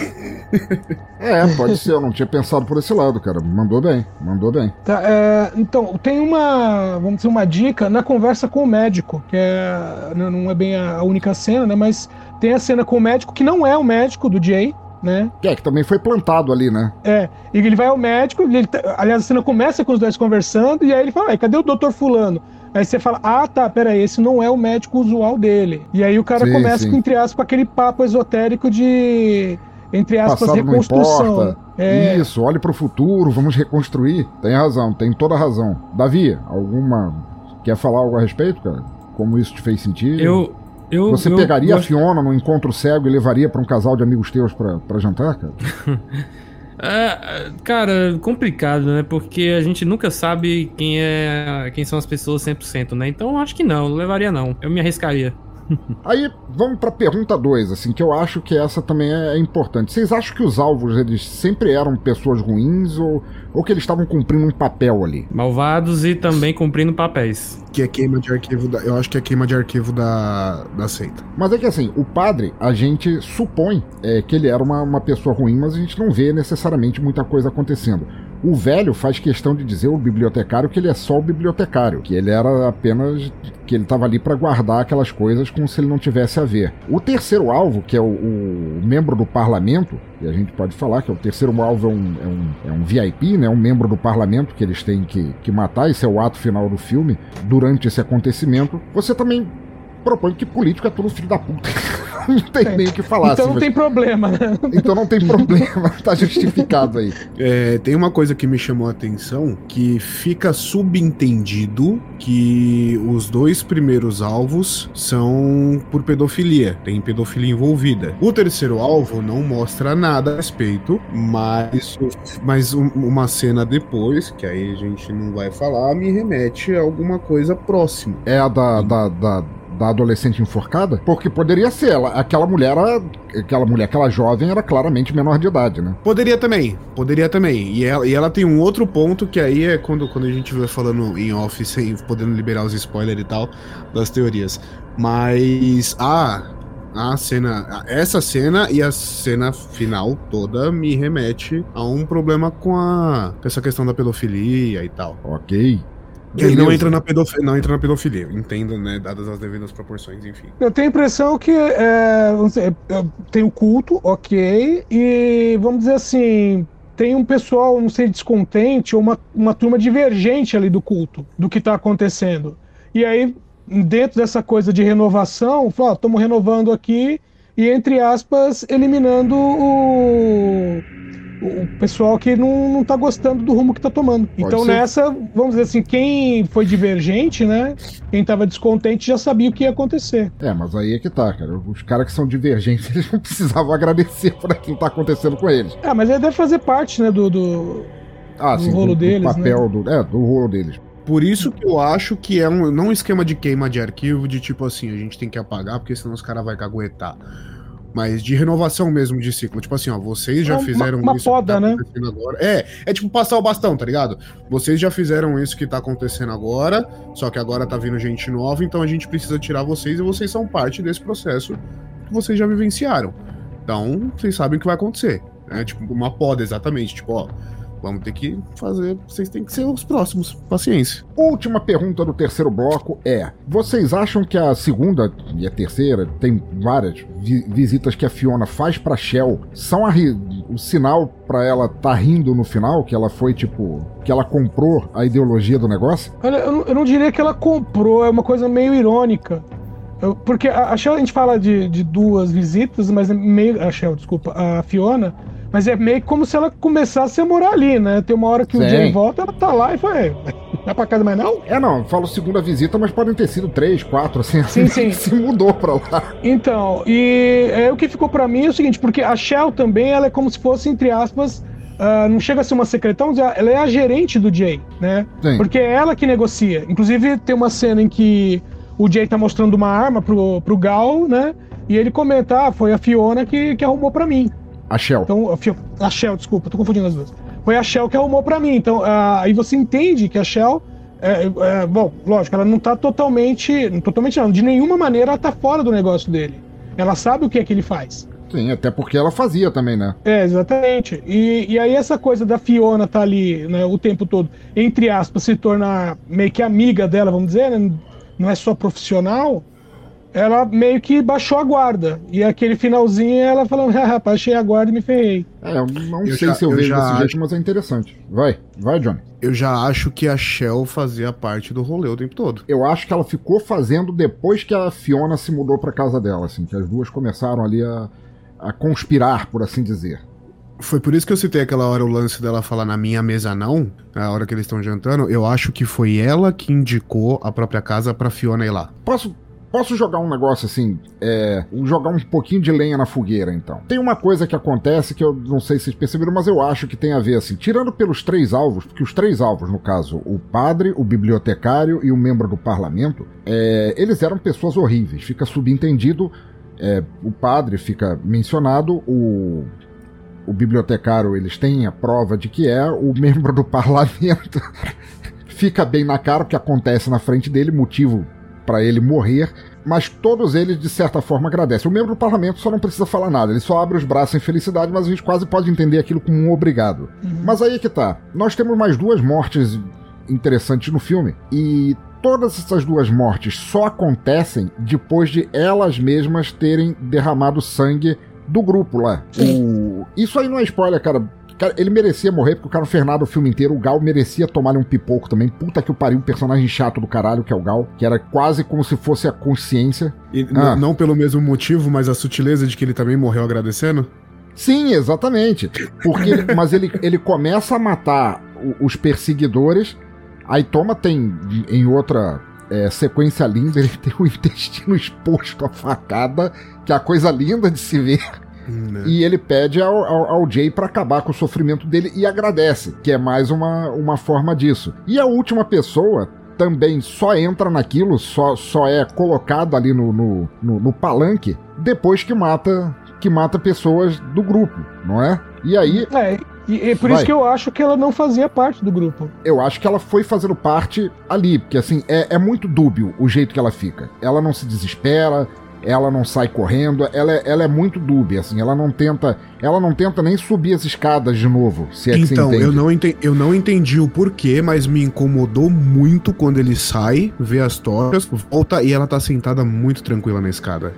É, pode ser, eu não tinha pensado por esse lado, cara. Mandou bem, mandou bem. Tá, é, então, tem uma, vamos dizer, uma dica na conversa com o médico, que é, não não é bem a única cena, né? Mas tem a cena com o médico, que não é o médico do Jay, né? É, que também foi plantado ali, né? É, e ele vai ao médico, ele tá- aliás, a cena começa com os dois conversando, e aí ele fala, "Ai, cadê o doutor fulano? Aí você fala, ah, tá, peraí, esse não é o médico usual dele. E aí o cara Sim, começa, sim. com, entre aspas, com aquele papo esotérico de, entre aspas, Passado reconstrução. É. Isso, olhe pro futuro, vamos reconstruir. Tem razão, tem toda a razão. Davi, alguma. Quer falar algo a respeito, cara? Como isso te fez sentir? Eu. Eu Você eu pegaria gosto- a Fiona no encontro cego e levaria pra um casal de amigos teus pra, pra jantar, cara? É, cara, complicado, né? Porque a gente nunca sabe quem é, quem são as pessoas 100%, né? Então acho que não, não levaria não. Eu me arriscaria. Aí, vamos pra pergunta 2, assim, que eu acho que essa também é importante. Vocês acham que os alvos, eles sempre eram pessoas ruins ou, ou que eles estavam cumprindo um papel ali? Malvados e também cumprindo papéis. Que é queima de arquivo da, eu acho que é queima de arquivo da, da seita. Mas é que assim, o padre, a gente supõe é, que ele era uma, uma pessoa ruim, mas a gente não vê necessariamente muita coisa acontecendo. O velho faz questão de dizer o bibliotecário que ele é só o bibliotecário, que ele era apenas que ele estava ali para guardar aquelas coisas como se ele não tivesse a ver. O terceiro alvo, que é o, o membro do parlamento, e a gente pode falar que o terceiro alvo é um, é um, é um VIP, né, um membro do parlamento que eles têm que, que matar, esse é o ato final do filme. Durante esse acontecimento, você também propõe que político é tudo filho da puta. não tem nem o que falar. Então assim, não mas- tem problema, né? Então não tem problema, tá justificado aí. É, tem uma coisa que me chamou a atenção que fica subentendido que os dois primeiros alvos são por pedofilia, tem pedofilia envolvida. O terceiro alvo não mostra nada a respeito, mas, mas um- uma cena depois, que aí a gente não vai falar, me remete a alguma coisa próxima. É a da, da, da, da adolescente enforcada? Porque poderia ser, ela, aquela mulher, era- aquela mulher, aquela jovem era claramente menor de idade, né? Poderia também, poderia também. E ela, e ela tem um outro ponto que aí é quando, quando a gente vai falando em off, sem podendo liberar os spoilers e tal das teorias. Mas a, a cena, essa cena e a cena final toda me remete a um problema com a com essa questão da pedofilia e tal. Ok. Aí não entra na pedofilia, não entra na pedofilia, entendo, né, dadas as devidas proporções, enfim. Eu tenho a impressão que é, é, tem o culto, ok, e vamos dizer assim, tem um pessoal, não sei, descontente ou uma, uma turma divergente ali do culto, do que está acontecendo. E aí, dentro dessa coisa de renovação, fala, estamos renovando aqui e, entre aspas, eliminando o, o pessoal que não, não tá gostando do rumo que tá tomando. então, ser. nessa, vamos dizer assim, quem foi divergente, né? Quem tava descontente já sabia o que ia acontecer. É, mas aí é que tá, cara. Os caras que são divergentes, eles não precisavam agradecer por aquilo que tá acontecendo com eles. Ah, mas aí deve fazer parte, né, do, do, Ah, do sim, rolo do, do deles, papel né? do. É, do rolo deles. Por isso que eu acho que é um, não um esquema de queima de arquivo, de tipo assim, a gente tem que apagar, porque senão os caras vão caguetar. Mas de renovação mesmo de ciclo. Tipo assim, ó, vocês já É uma- fizeram uma isso poda, que tá né? agora. É, é tipo passar o bastão, tá ligado? Vocês já fizeram isso que tá acontecendo agora, só que agora tá vindo gente nova, então a gente precisa tirar vocês e vocês são parte desse processo que vocês já vivenciaram. Então, vocês sabem o que vai acontecer. É tipo uma poda, exatamente. Tipo, ó, vamos ter que fazer. Vocês têm que ser os próximos. Paciência. Última pergunta do terceiro bloco é: vocês acham que a segunda e a terceira, tem várias vi- visitas que a Fiona faz pra Shell, são a o sinal pra ela tá rindo no final? Que ela foi tipo. que ela comprou a ideologia do negócio? Olha, eu, não- eu não diria que ela comprou, é uma coisa meio irônica. Eu- porque a, a Shell, a gente fala de, de duas visitas, mas é meio. A Shell, desculpa, a Fiona. Mas é meio como se ela começasse a morar ali, né? Tem uma hora que o Sim. Jay volta, ela tá lá e fala, "É, vai pra casa mais não? É, não, falo segunda visita, mas podem ter sido três, quatro, assim. Sim, sim. Se mudou pra lá. Então, e é, o que ficou pra mim é o seguinte, porque a Shell também ela é como se fosse, entre aspas, ah, não chega a ser uma secretão, ela é a gerente do Jay, né? Sim. Porque é ela que negocia. Inclusive, tem uma cena em que o Jay tá mostrando uma arma pro, pro Gal, né? E ele comenta, ah, foi a Fiona que, que arrumou pra mim. A Shell. Então, a, Shell, desculpa, tô confundindo as duas. Foi a Shell que arrumou pra mim. Então, ah, aí você entende que a Shell. É, é, bom, lógico, ela não tá totalmente. não Totalmente não, de nenhuma maneira ela tá fora do negócio dele. Ela sabe o que é que ele faz. Sim, até porque ela fazia também, né? É, exatamente. E, e aí essa coisa da Fiona tá ali né, o tempo todo, entre aspas, se tornar meio que amiga dela, vamos dizer, né? Não é só profissional. Ela meio que baixou a guarda. E aquele finalzinho ela falando, ah, baixei a guarda e me ferrei. É, eu não Eu sei já- se eu, eu vejo já desse acho- jeito, mas é interessante. Vai, vai, Johnny. Eu já acho que a Shell fazia parte do rolê o tempo todo. Eu acho que ela ficou fazendo depois que a Fiona se mudou pra casa dela, assim, que as duas começaram ali a, a conspirar, por assim dizer. Foi por isso que eu citei aquela hora o lance dela falar na minha mesa não, na hora que eles estão jantando. Eu acho que foi ela que indicou a própria casa pra Fiona ir lá. Posso, posso jogar um negócio assim, é, jogar um pouquinho de lenha na fogueira, então. Tem uma coisa que acontece que eu não sei se vocês perceberam, mas eu acho que tem a ver, assim, tirando pelos três alvos, porque os três alvos, no caso, o padre, o bibliotecário e o membro do parlamento, é, eles eram pessoas horríveis. Fica subentendido, é, o padre fica mencionado, o o bibliotecário eles têm a prova de que é, o membro do parlamento fica bem na cara o que acontece na frente dele, motivo para ele morrer, mas todos eles de certa forma agradecem. O membro do parlamento só não precisa falar nada, ele só abre os braços em felicidade, mas a gente quase pode entender aquilo como um obrigado. Mas aí é que tá. Nós temos mais duas mortes interessantes no filme e todas essas duas mortes só acontecem depois de elas mesmas terem derramado sangue do grupo lá. O... Isso aí não é spoiler, cara. Cara, ele merecia morrer porque o cara nada o filme inteiro. O Gal merecia tomar um pipoco também. Puta que o pariu, um personagem chato do caralho que é o Gal, que era quase como se fosse a consciência. E Ah. não pelo mesmo motivo, mas a sutileza de que ele também morreu agradecendo? Sim, exatamente. Porque ele- mas ele, ele começa a matar o- os perseguidores. Aí toma, tem em outra é, sequência linda, ele tem o intestino exposto à facada, que é a coisa linda de se ver. E ele pede ao, ao, ao Jay pra acabar com o sofrimento dele e agradece, que é mais uma, uma forma disso. E a última pessoa também só entra naquilo, só, só é colocada ali no, no, no, no palanque depois que mata que mata pessoas do grupo, não é? E aí, É, e, e por Vai. isso que eu acho que ela não fazia parte do grupo. eu acho que ela foi fazendo parte ali, porque assim, é, é muito dúbio o jeito que ela fica. Ela não se desespera, ela não sai correndo, ela é, ela é muito dúbia, assim, ela não tenta. Ela não tenta nem subir as escadas de novo, se é então, eu não, entendi, eu não entendi o porquê, mas me incomodou muito quando ele sai, vê as tochas, volta e ela tá sentada muito tranquila na escada.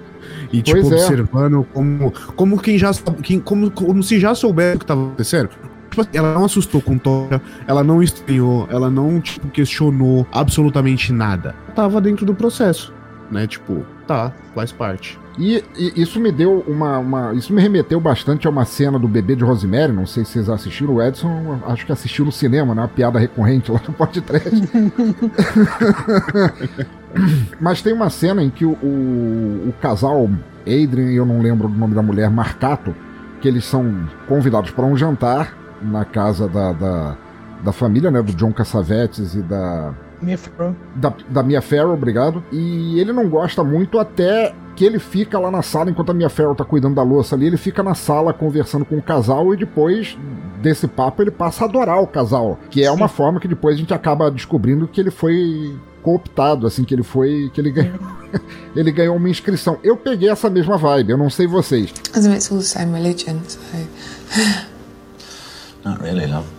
E, tipo, Pois é. observando como, como quem já quem, como, como se já soubesse o que tava acontecendo. Tipo assim, ela não assustou com tocha, ela não estranhou, ela não, tipo, questionou absolutamente nada. Tava dentro do processo, né? Tipo, tá, faz parte. E, e isso me deu uma, uma- Isso me remeteu bastante a uma cena do bebê de Rosemary. Não sei se vocês assistiram. O Edson, acho que assistiu no cinema, né? Uma piada recorrente lá no podcast. Mas tem uma cena em que o, o, o casal Adrian e eu não lembro o nome da mulher, Marcato, que eles são convidados para um jantar na casa da, da, da família, né? Do John Cassavetes e da Minha fã. da, da Mia Farrow, obrigado. E ele não gosta muito até que ele fica lá na sala enquanto a Mia Farrow tá cuidando da louça ali. Ele fica na sala conversando com o casal e depois desse papo ele passa a adorar o casal. Que é uma forma que depois a gente acaba descobrindo que ele foi cooptado, assim, que ele foi. que ele ganhou. ele ganhou uma inscrição. Eu peguei essa mesma vibe, eu não sei vocês. As in it's all the same religion, so. Not really, love.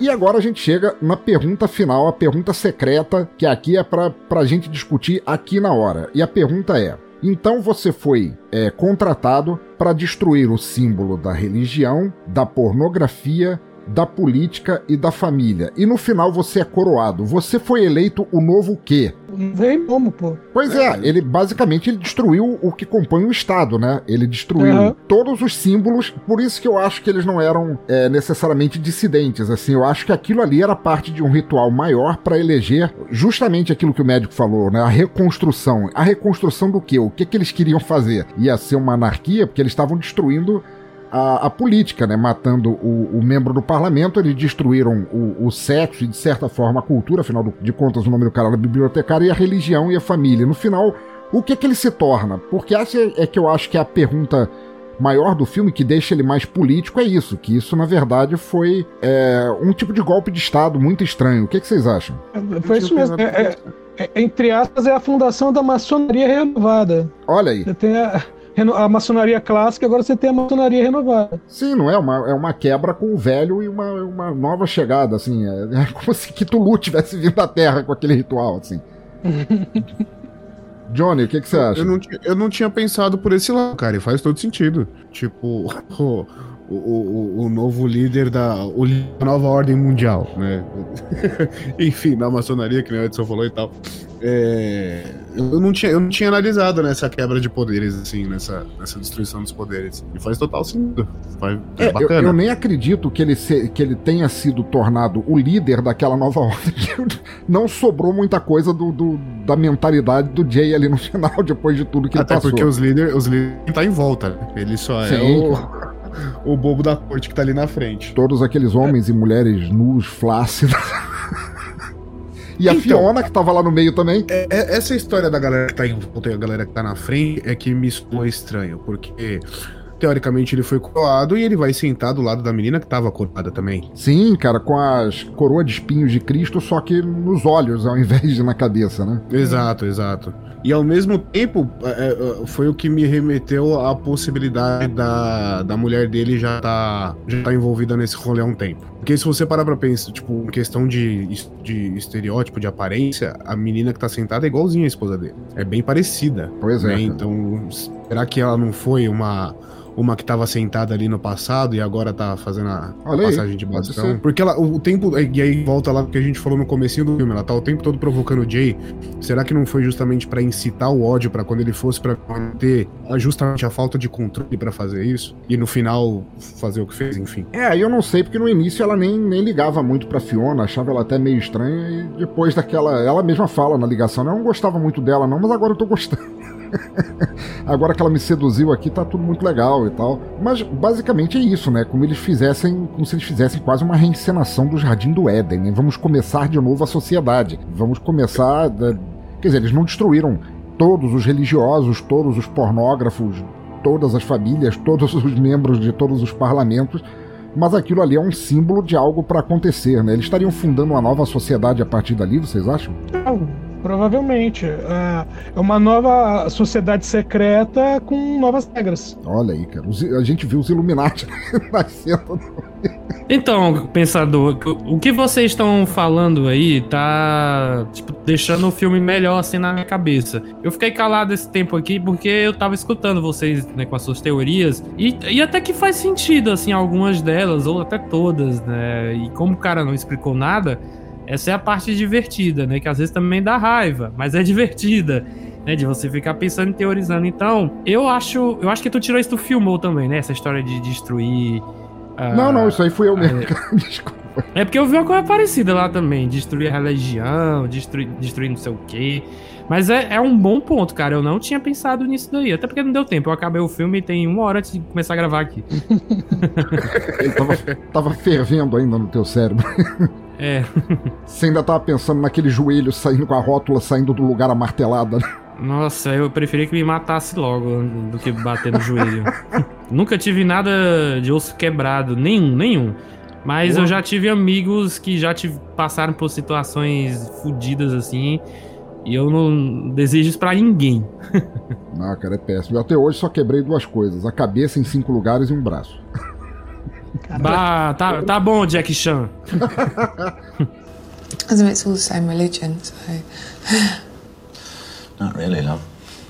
E agora a gente chega na pergunta final, a pergunta secreta, que aqui é pra, pra gente discutir aqui na hora. E a pergunta é: então você foi é, contratado para destruir o símbolo da religião, da pornografia, da política e da família. E no final você é coroado. Você foi eleito o novo quê? Não vem como, pô. Pois é, ele basicamente ele destruiu o que compõe o Estado, né? Ele destruiu Aham. todos os símbolos, por isso que eu acho que eles não eram é, necessariamente dissidentes. Assim, eu acho que aquilo ali era parte de um ritual maior para eleger justamente aquilo que o médico falou, né? A reconstrução. A reconstrução do quê? O que, que eles queriam fazer? Ia ser uma anarquia, porque eles estavam destruindo a, a política, né? Matando o, o membro do parlamento, eles destruíram o, o sexo e, de certa forma, a cultura, afinal do- de contas, o nome do cara era bibliotecário, e a religião e a família. No final, o que que ele se torna? Porque essa é que eu acho que é a pergunta maior do filme, que deixa ele mais político, é isso. Que isso, na verdade, foi é, um tipo de golpe de Estado muito estranho. O que, que vocês acham? Foi isso mesmo. É, é- é- entre aspas, é a fundação da maçonaria renovada. Olha aí. Você tem a, a maçonaria clássica, agora você tem a maçonaria renovada. Sim, não é uma, é uma quebra com o velho e uma, uma nova chegada, assim. É, é como se Cthulhu tivesse vindo da Terra com aquele ritual, assim. Johnny, o que, que você acha? Eu não, tinha- eu não tinha pensado por esse lado, cara, e faz todo sentido. Tipo, o, o, o, novo líder da, o líder da nova ordem mundial, né? Enfim, da maçonaria, que nem o Edson falou e tal. É, eu, não tinha, eu não tinha analisado nessa quebra de poderes, assim, nessa, nessa destruição dos poderes. E faz total sentido. Faz, é, É, eu, bacana. eu nem acredito que ele, se- que ele tenha sido tornado o líder daquela nova ordem. Não sobrou muita coisa do, do- da mentalidade do Jay ali no final, depois de tudo que Até ele passou. porque os líderes os líderes não tá em volta, né? Ele só Sim. é o, o bobo da corte que tá ali na frente. Todos aqueles homens e mulheres nus, flácidos. e a Então, Fiona, que tava lá no meio também. É- é- essa história da galera que tá em volta e a galera que tá na frente é que me soou estranho, porque teoricamente ele foi coroado e ele vai sentar do lado da menina que tava coroada também. Sim, cara, com as coroas de espinhos de Cristo, só que nos olhos ao invés de na cabeça, né? Exato, exato. E ao mesmo tempo, é, é, foi o que me remeteu à possibilidade da, da mulher dele já tá, já tá envolvida nesse rolê há um tempo. Porque se você parar pra pensar, tipo, em questão de, de estereótipo, de aparência, a menina que tá sentada é igualzinha à esposa dele. É bem parecida. Pois é, né? Então, será que ela não foi uma. Uma que tava sentada ali no passado e agora tá fazendo a, a passagem de bastão? Porque ela, o, tempo. E aí volta lá que a gente falou no comecinho do filme, ela tá o tempo todo provocando o Jay. Será que não foi justamente pra incitar o ódio pra quando ele fosse pra ter justamente a falta de controle pra fazer isso? E no final fazer o que fez, enfim. É, eu não sei, porque no início ela nem, nem ligava muito pra Fiona, achava ela até meio estranha, e depois daquela. Ela mesma fala na ligação, né? eu não gostava muito dela, não, mas agora eu tô gostando. agora que ela me seduziu aqui, tá tudo muito legal e tal. Mas basicamente é isso, né? Como eles fizessem, como se eles fizessem quase uma reencenação do Jardim do Éden, né? Vamos começar de novo a sociedade. Vamos começar. da- Quer dizer, eles não destruíram todos os religiosos, todos os pornógrafos, todas as famílias, todos os membros de todos os parlamentos, mas aquilo ali é um símbolo de algo para acontecer, né? Eles estariam fundando uma nova sociedade a partir dali, vocês acham? Não, provavelmente. É é uma nova sociedade secreta com novas regras. Olha aí, cara. a gente viu os Illuminati nascendo. Então, pensador, o que vocês estão falando aí tá, tipo, deixando o filme melhor assim na minha cabeça. Eu fiquei calado esse tempo aqui porque eu tava escutando vocês, né, com as suas teorias e, e até que faz sentido, assim, algumas delas, ou até todas, né? E como o cara não explicou nada, essa é a parte divertida, né? Que às vezes também dá raiva, mas é divertida. Né, de você ficar pensando e teorizando. Então, eu acho. Eu acho que tu tirou isso do filmou também, né? Essa história de destruir. ah, Não, não, isso aí fui eu mesmo. é. cara. Desculpa. É porque eu vi uma coisa parecida lá também. Destruir a religião, destruir, destruir não sei o quê. Mas é, é um bom ponto, cara. Eu não tinha pensado nisso daí. Até porque não deu tempo. Eu acabei o filme e tem uma hora antes de começar a gravar aqui. Tava, tava fervendo ainda no teu cérebro. É. Você ainda tava pensando naquele joelho saindo com a rótula saindo do lugar amartelada. né? Nossa, eu preferia que me matasse logo do que bater no joelho. Nunca tive nada de osso quebrado, nenhum, nenhum. Mas eu já tive amigos que já tive, passaram por situações fodidas assim. E eu não desejo isso pra ninguém. Não, cara, é péssimo. Eu até hoje só quebrei duas coisas: a cabeça em cinco lugares e um braço. Bah, tá, tá bom, Jack Chan. It's all the same religion, so. Not really, love.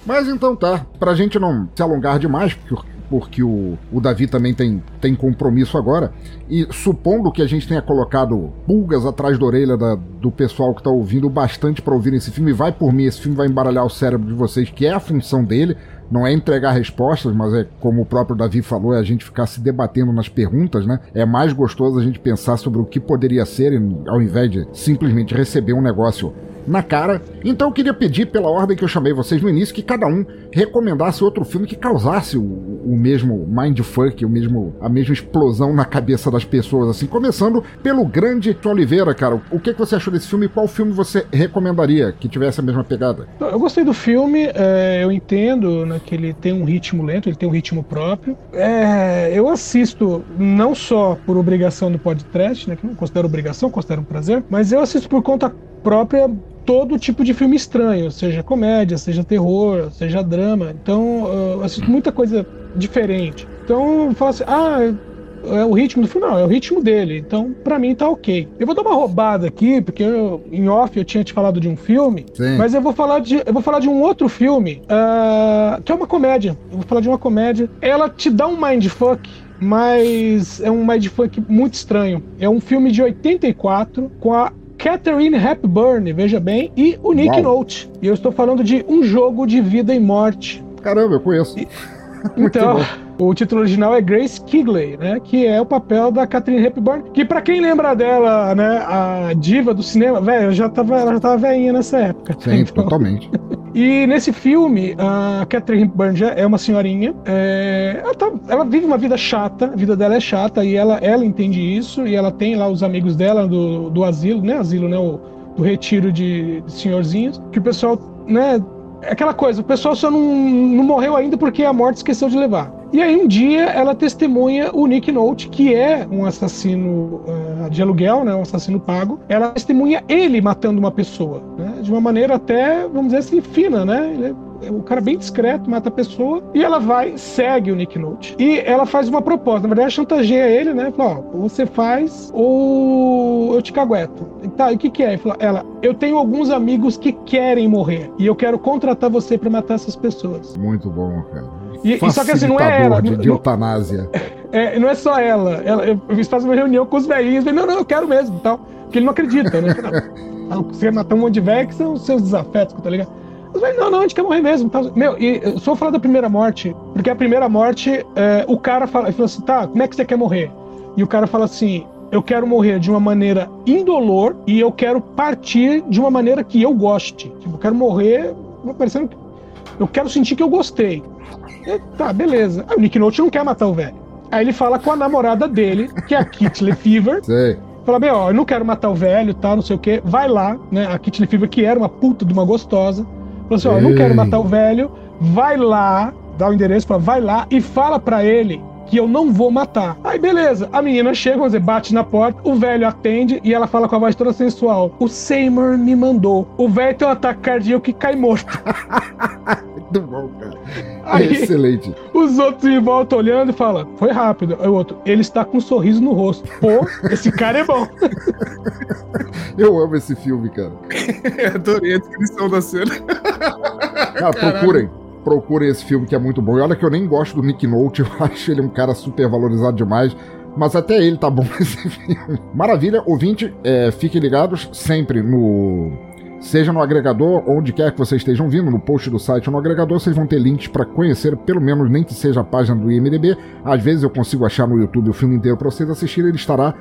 Mas então tá, pra gente não se alongar demais, porque, porque o, o Davi também tem, tem compromisso agora, e supondo que a gente tenha colocado pulgas atrás da orelha da- do pessoal que tá ouvindo bastante pra ouvir esse filme, vai por mim, esse filme vai embaralhar o cérebro de vocês, que é a função dele, não é entregar respostas, mas é como o próprio Davi falou, é a gente ficar se debatendo nas perguntas, né? É mais gostoso a gente pensar sobre o que poderia ser, ao invés de simplesmente receber um negócio na cara. Então eu queria pedir, pela ordem que eu chamei vocês no início, que cada um recomendasse outro filme que causasse o, o mesmo mindfuck, o mesmo, a mesma explosão na cabeça das pessoas, assim. Começando pelo grande Oliveira, cara. O que, que você achou desse filme e qual filme você recomendaria que tivesse a mesma pegada? Eu gostei do filme, é, eu entendo né, que ele tem um ritmo lento, ele tem um ritmo próprio. É, eu assisto não só por obrigação do podcast, né, que não considero obrigação, considero um prazer, mas eu assisto por conta própria todo tipo de filme estranho, seja comédia, seja terror, seja drama. Então eu assisto muita coisa diferente. Então eu falo assim, ah, é o ritmo do filme, não, é o ritmo dele. Então, pra mim, tá ok. Eu vou dar uma roubada aqui, porque eu, em off eu tinha te falado de um filme, Sim. mas eu vou falar de. Eu vou falar de um outro filme, uh, que é uma comédia. Eu vou falar de uma comédia. Ela te dá um mindfuck. Mas é um mindfuck muito estranho. É um filme de 84 com a Catherine Hepburn, veja bem, e o Nick Uau. Note. E eu estou falando de Um Jogo de Vida e Morte. Caramba, eu conheço. Muito Então, bom. o título original é Grace Kigley, né? Que é o papel da Catherine Hepburn. Que pra quem lembra dela, né? A diva do cinema, velho, já tava, ela já tava velhinha nessa época. Sim, Então, totalmente. e nesse filme, a Catherine Hepburn é uma senhorinha. é, ela, tá- ela vive uma vida chata, a vida dela é chata e ela, ela entende isso. E ela tem lá os amigos dela do, do asilo, né? Asilo, né? O, do retiro de, de senhorzinhos. Que o pessoal, né? É aquela coisa, o pessoal só não, não morreu ainda porque a morte esqueceu de levar. E aí um dia ela testemunha o Nick Note, que é um assassino ah, de aluguel, né, um assassino pago. Ela testemunha ele matando uma pessoa, né, de uma maneira até, vamos dizer assim, fina, né? Ele é é um cara bem discreto, mata a pessoa, e ela vai, segue o Nick Note. E ela faz uma proposta, na verdade chantageia ele, né? Fala, ó, você faz, ou eu te cagueto. E Tá, e o que que é? Fala, ela, eu tenho alguns amigos que querem morrer, e eu quero contratar você pra matar essas pessoas. Muito bom, cara. E- e só que assim, não é ela, De, de eutanásia. É, não é só ela. ela eu eu faço uma reunião com os velhinhos. Falei, não, não, eu quero mesmo. Tal. Porque ele não acredita, né? Não, você matar um monte de velho que são os seus desafetos, tá ligado? Eu falei, não, não, a gente quer morrer mesmo. Tal. Meu, e só vou falar da primeira morte, porque a primeira morte, é, o cara fala, ele falou assim, tá, como é que você quer morrer? E o cara fala assim, eu quero morrer de uma maneira indolor e eu quero partir de uma maneira que eu goste. Tipo, eu quero morrer parecendo que eu quero sentir que eu gostei. Tá, beleza. Aí o Nick Note não quer matar o velho. Aí ele fala com a namorada dele, que é a Kit Lefever. Sei. Fala bem, ó, eu não quero matar o velho, tá, não sei o quê. Vai lá, né? A Kit Lefever, que era uma puta de uma gostosa. Falou assim, ó, eu não quero matar o velho. Vai lá, dá o endereço, fala, vai lá e fala pra ele que eu não vou matar. Aí beleza, a menina chega, vamos dizer, bate na porta, o velho atende e ela fala com a voz toda sensual. O Seymour me mandou. O velho tem um ataque cardíaco e cai morto. Muito bom, cara. Aí- Excelente. Os outros em volta olhando e falam, foi rápido. Aí o outro, ele está com um sorriso no rosto. Pô, esse cara é bom. Eu amo esse filme, cara. Adorei a descrição da cena. Cara, procurem. Procurem esse filme que é muito bom. E olha que eu nem gosto do Nick Note, eu acho ele um cara super valorizado demais. Mas até ele tá bom nesse filme. Maravilha, ouvinte, é, fiquem ligados sempre no. Seja no agregador, onde quer que vocês estejam vindo, no post do site ou no agregador, vocês vão ter links para conhecer, pelo menos nem que seja a página do IMDB. Às vezes eu consigo achar no YouTube o filme inteiro para vocês assistirem, ele estará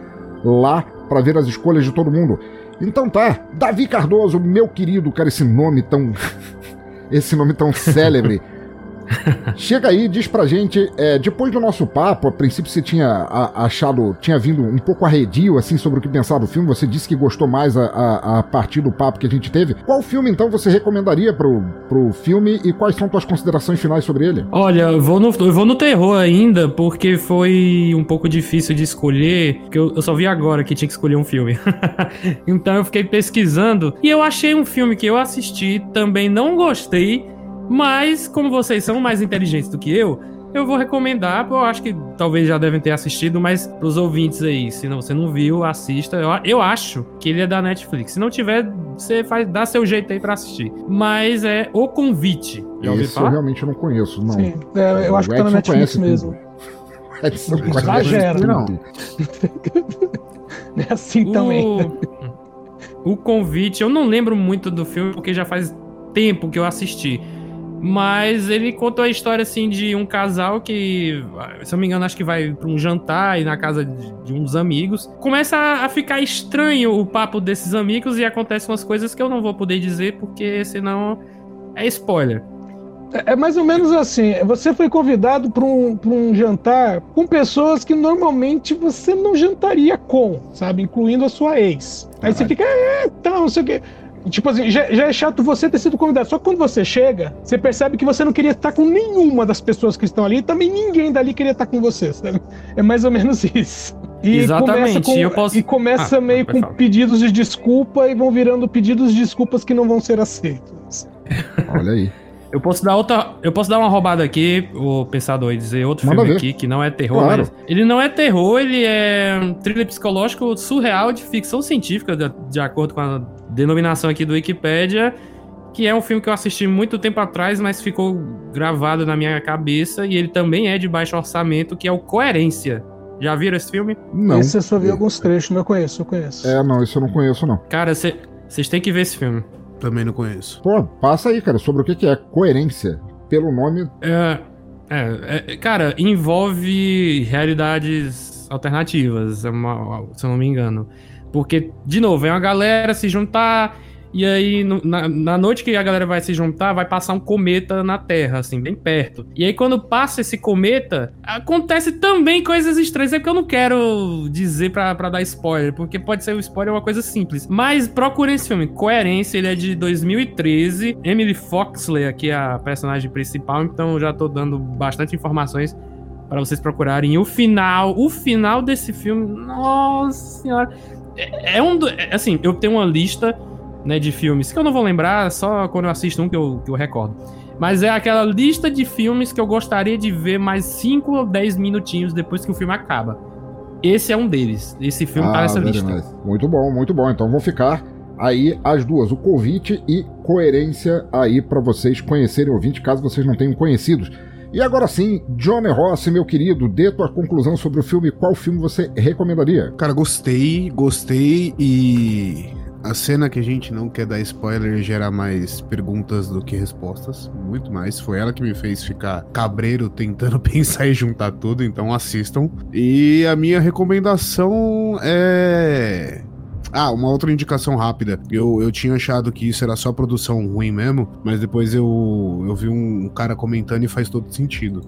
lá para ver as escolhas de todo mundo. Então tá, Davi Cardoso, meu querido, cara, esse nome tão. esse nome tão célebre. Chega aí, diz pra gente, é, depois do nosso papo, a princípio você tinha achado, tinha vindo um pouco arredio, assim, sobre o que pensar do filme, você disse que gostou mais a, a- a partir do papo que a gente teve. Qual filme, então, você recomendaria pro, pro filme e quais são tuas considerações finais sobre ele? Olha, eu vou, no, eu vou no terror ainda, porque foi um pouco difícil de escolher, porque eu, eu só vi agora que tinha que escolher um filme. então eu fiquei pesquisando e eu achei um filme que eu assisti, também não gostei, mas como vocês são mais inteligentes do que eu, eu vou recomendar, eu acho que talvez já devem ter assistido, mas pros ouvintes aí, se não, você não viu, assista. Eu, eu acho que ele é da Netflix. Se não tiver, você faz, dá seu jeito aí pra assistir. Mas é O Convite. Já ouviu Esse eu realmente não conheço, não. Sim, é, eu acho que tá na O Netflix mesmo. Exagera. tudo. Não. É assim também. O convite, eu não lembro muito do filme porque já faz tempo que eu assisti. Mas ele contou a história assim de um casal que, se eu não me engano, acho que vai para um jantar e na casa de, de uns amigos. Começa a, a, ficar estranho o papo desses amigos e acontecem umas coisas que eu não vou poder dizer porque senão é spoiler. É, é mais ou menos assim: você foi convidado para um, um jantar com pessoas que normalmente você não jantaria com, sabe? Incluindo a sua ex. Aí você fica, é, tal, não sei o quê. Tipo assim, já, já, é chato você ter sido convidado. Só que quando você chega, você percebe que você não queria estar com nenhuma das pessoas que estão ali. E também ninguém dali queria estar com você. Sabe? É mais ou menos isso. E Exatamente. Começa com, posso... E começa ah, meio com falar. pedidos de desculpa e vão virando pedidos de desculpas que não vão ser aceitos. Olha aí. Eu posso dar outra. Eu posso dar uma roubada aqui, o pensador, e dizer outro Manda filme ver. aqui que não é terror, claro. mas. Ele não é terror, ele é um thriller psicológico surreal de ficção científica, de, de acordo com a denominação aqui do Wikipedia. Que é um filme que eu assisti muito tempo atrás, mas ficou gravado na minha cabeça. E ele também é de baixo orçamento, que é o Coerência. Já viram esse filme? Não. Esse eu só vi alguns trechos, mas eu conheço, eu conheço. É, não, isso eu não conheço, não. Cara, vocês têm que ver esse filme. Também não conheço. Pô, passa aí, cara, sobre o que, é coerência. Pelo nome. É, é, é cara, envolve realidades alternativas, é se eu não me engano. Porque, de novo, é uma galera se juntar e aí, no, na, na, noite que a galera vai se juntar, vai passar um cometa na Terra, assim, bem perto. E aí, quando passa esse cometa, acontece também coisas estranhas. É porque eu não quero dizer pra, dar spoiler, porque pode ser um spoiler é uma coisa simples. Mas procurem esse filme. Coerência, ele é de 2013. Emily Foxley aqui é a personagem principal, então já tô dando bastante informações para vocês procurarem. E o final, o final desse filme, nossa senhora. É, é um. É, assim, eu tenho uma lista né, de filmes, que eu não vou lembrar, só quando eu assisto um que eu, que eu recordo. Mas é aquela lista de filmes que eu gostaria de ver mais 5 ou 10 minutinhos depois que o filme acaba. Esse é um deles. Esse filme tá ah, tá nessa lista. Muito bom, muito bom. Então vão ficar aí as duas, o convite e coerência aí para vocês conhecerem ouvinte, caso vocês não tenham conhecidos. E agora sim, Johnny Rossi, meu querido, dê tua conclusão sobre o filme. Qual filme você recomendaria? Cara, gostei, gostei e a cena que a gente não quer dar spoiler gera mais perguntas do que respostas, muito mais. Foi ela que me fez ficar cabreiro tentando pensar e juntar tudo, então assistam. E a minha recomendação é ah, uma outra indicação rápida. Eu, eu tinha achado que isso era só produção ruim mesmo, mas depois eu, eu vi um cara comentando e faz todo sentido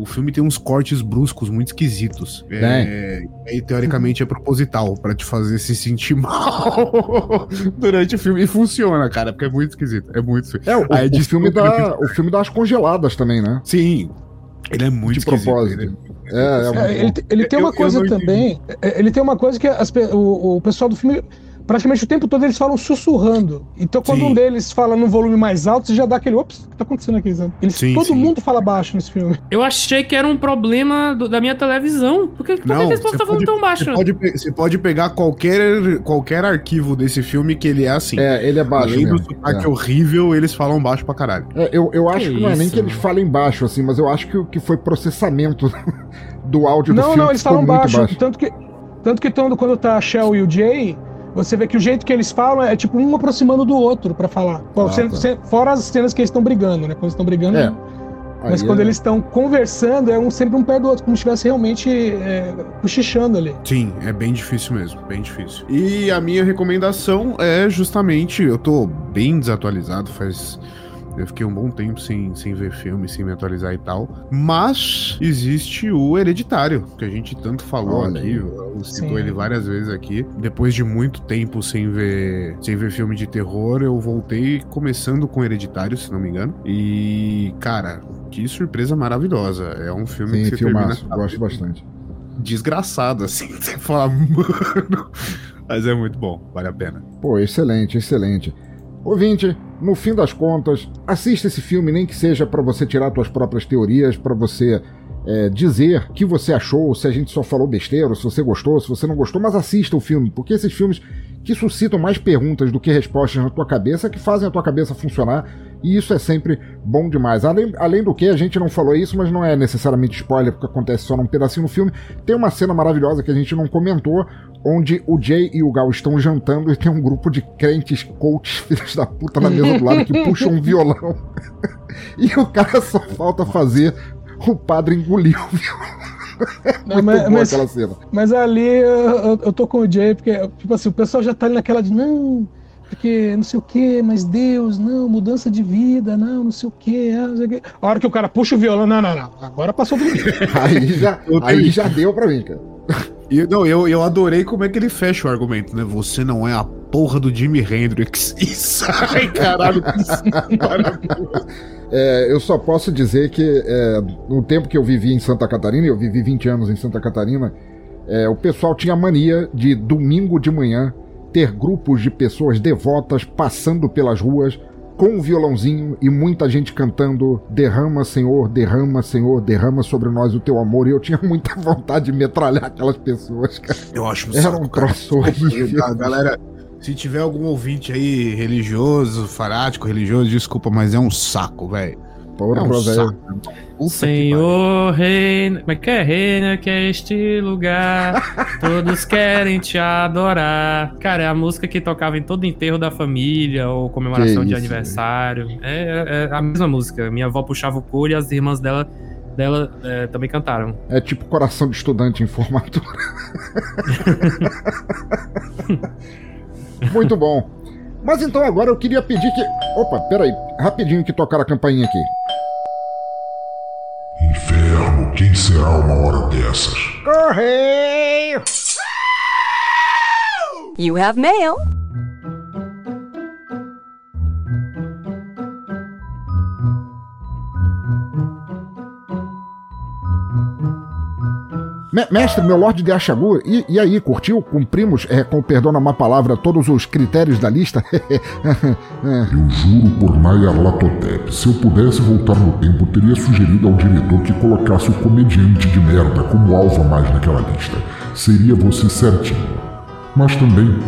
o filme tem uns cortes bruscos muito esquisitos. É, é. E teoricamente é proposital para te fazer se sentir mal durante o filme. E funciona, cara, porque é muito esquisito. É muito É, o, Aí, o filme dá, o filme dá umas congeladas também, né? Sim. Ele é muito de propósito. Ele é, é, é, ele, ele, tem uma eu, coisa eu também. É, ele tem uma coisa que as, o, o pessoal do filme praticamente o tempo todo eles falam sussurrando. Então, quando sim. um deles fala num volume mais alto, você já dá aquele, ops, o que tá acontecendo aqui? Eles, sim, todo sim. mundo fala baixo nesse filme. Eu achei que era um problema do, da minha televisão. Por que, por Não, que eles estão falando tão baixo? Você pode, você pode pegar qualquer, qualquer arquivo desse filme que ele é assim. É, ele é baixo. Além mesmo. do sotaque é. horrível, eles falam baixo pra caralho. É, eu, eu acho que, que não é nem que eles falem baixo, assim, mas eu acho que, que foi processamento do áudio não, do filme. Não, não, eles falam baixo, baixo. Tanto que, tanto que quando tá a Shell e o Jay você vê que o jeito que eles falam é tipo um aproximando do outro para falar. Ah, tá. Fora as cenas que eles estão brigando, né? Quando eles estão brigando. É. Mas Aí quando é... eles estão conversando, é um sempre um pé do outro, como se estivesse realmente é, cochichando ali. Sim, é bem difícil mesmo, bem difícil. E a minha recomendação é justamente, eu tô bem desatualizado, faz eu fiquei um bom tempo sem, sem ver filme, sem me atualizar e tal. Mas existe o Hereditário, que a gente tanto falou Olha aqui, eu citou ele várias vezes aqui. Depois de muito tempo sem ver, sem ver filme de terror, eu voltei começando com Hereditário, se não me engano. E, cara, que surpresa maravilhosa. É um filme Sim, que você filmaço, termina... gosto bastante. Desgraçado, assim, você fala, mano. Mas é muito bom, vale a pena. Pô, excelente, excelente. Ouvinte, no fim das contas, assista esse filme, nem que seja para você tirar suas próprias teorias, para você é, dizer o que você achou, se a gente só falou besteira, se você gostou, se você não gostou, mas assista o filme, porque esses filmes que suscitam mais perguntas do que respostas na tua cabeça, que fazem a tua cabeça funcionar e isso é sempre bom demais. Além, além do que, a gente não falou isso, mas não é necessariamente spoiler, porque acontece só num pedacinho no filme. Tem uma cena maravilhosa que a gente não comentou, onde o Jay e o Gal estão jantando e tem um grupo de crentes coaches, filhos da puta, na mesa do lado que puxam um violão. e o cara só falta fazer o padre engolir o violão. É muito mas, mas- aquela cena. Mas ali eu, eu- eu tô com o Jay, porque, tipo assim, o pessoal já tá ali naquela de não, porque não sei o que, mas Deus, não, mudança de vida, não, não sei o que, não sei o quê. A hora que o cara puxa o violão, não, não, não, agora passou do limite. Aí já, aí já deu pra mim, cara. E, não, eu, eu adorei como é que ele fecha o argumento, né? Você não é a porra do Jimi Hendrix. E sai, caralho. É, eu só posso dizer que é, no tempo que eu vivi em Santa Catarina, eu vivi 20 anos em Santa Catarina, é, o pessoal tinha mania de domingo de manhã ter grupos de pessoas devotas passando pelas ruas com um violãozinho e muita gente cantando Derrama, Senhor, derrama, Senhor, derrama sobre nós o teu amor. E eu tinha muita vontade de metralhar aquelas pessoas, cara. Eu acho um Era um troço horrível. Ah, Galera, se tiver algum ouvinte aí religioso, fanático, religioso, desculpa, mas é um saco, velho. Porra, é um velho. Senhor, reina. Como é que é? Reina que é este lugar. Todos querem te adorar. Cara, é a música que tocava em todo enterro da família ou comemoração de aniversário. É, é a mesma música. Minha avó puxava o coro e as irmãs dela, dela é, também cantaram. É tipo coração de estudante em formatura. Muito bom. Mas então agora eu queria pedir que. Opa, peraí, rapidinho que tocar a campainha aqui. Quem será uma hora dessas? Correio! You have mail. Mestre, meu Lorde de Achagu, e, e aí, curtiu? Cumprimos, é, com perdão na má palavra, todos os critérios da lista? Eu juro por Nyarlathotep, se eu pudesse voltar no tempo, teria sugerido ao diretor que colocasse o comediante de merda como alvo a mais naquela lista. Seria você certinho. Mas também,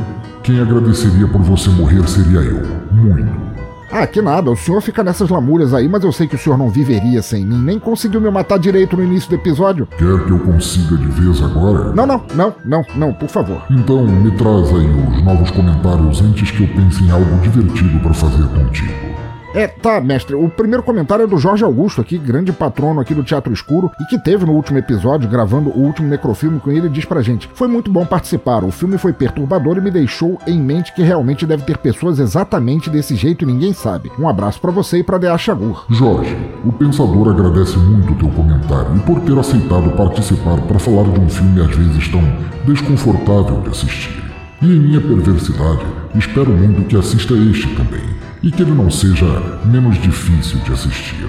quem agradeceria por você morrer seria eu. Muito. Ah, que nada, o senhor fica nessas lamúrias aí, mas eu sei que o senhor não viveria sem mim, nem conseguiu me matar direito no início do episódio. Quer que eu consiga de vez agora? Não, não, não, não, não, por favor. Então me traz aí os novos comentários antes que eu pense em algo divertido para fazer contigo. É, tá, mestre. O primeiro comentário é do Jorge Augusto, aqui, grande patrono aqui do Teatro Escuro, e que teve no último episódio, gravando o último necrofilme com ele, diz pra gente: Foi muito bom participar. O filme foi perturbador e me deixou em mente que realmente deve ter pessoas exatamente desse jeito e ninguém sabe. Um abraço pra você e pra Dea Chagur. Jorge, o Pensador agradece muito o teu comentário e por ter aceitado participar para falar de um filme às vezes tão desconfortável de assistir. E em minha perversidade, espero muito que assista este também, e que ele não seja menos difícil de assistir.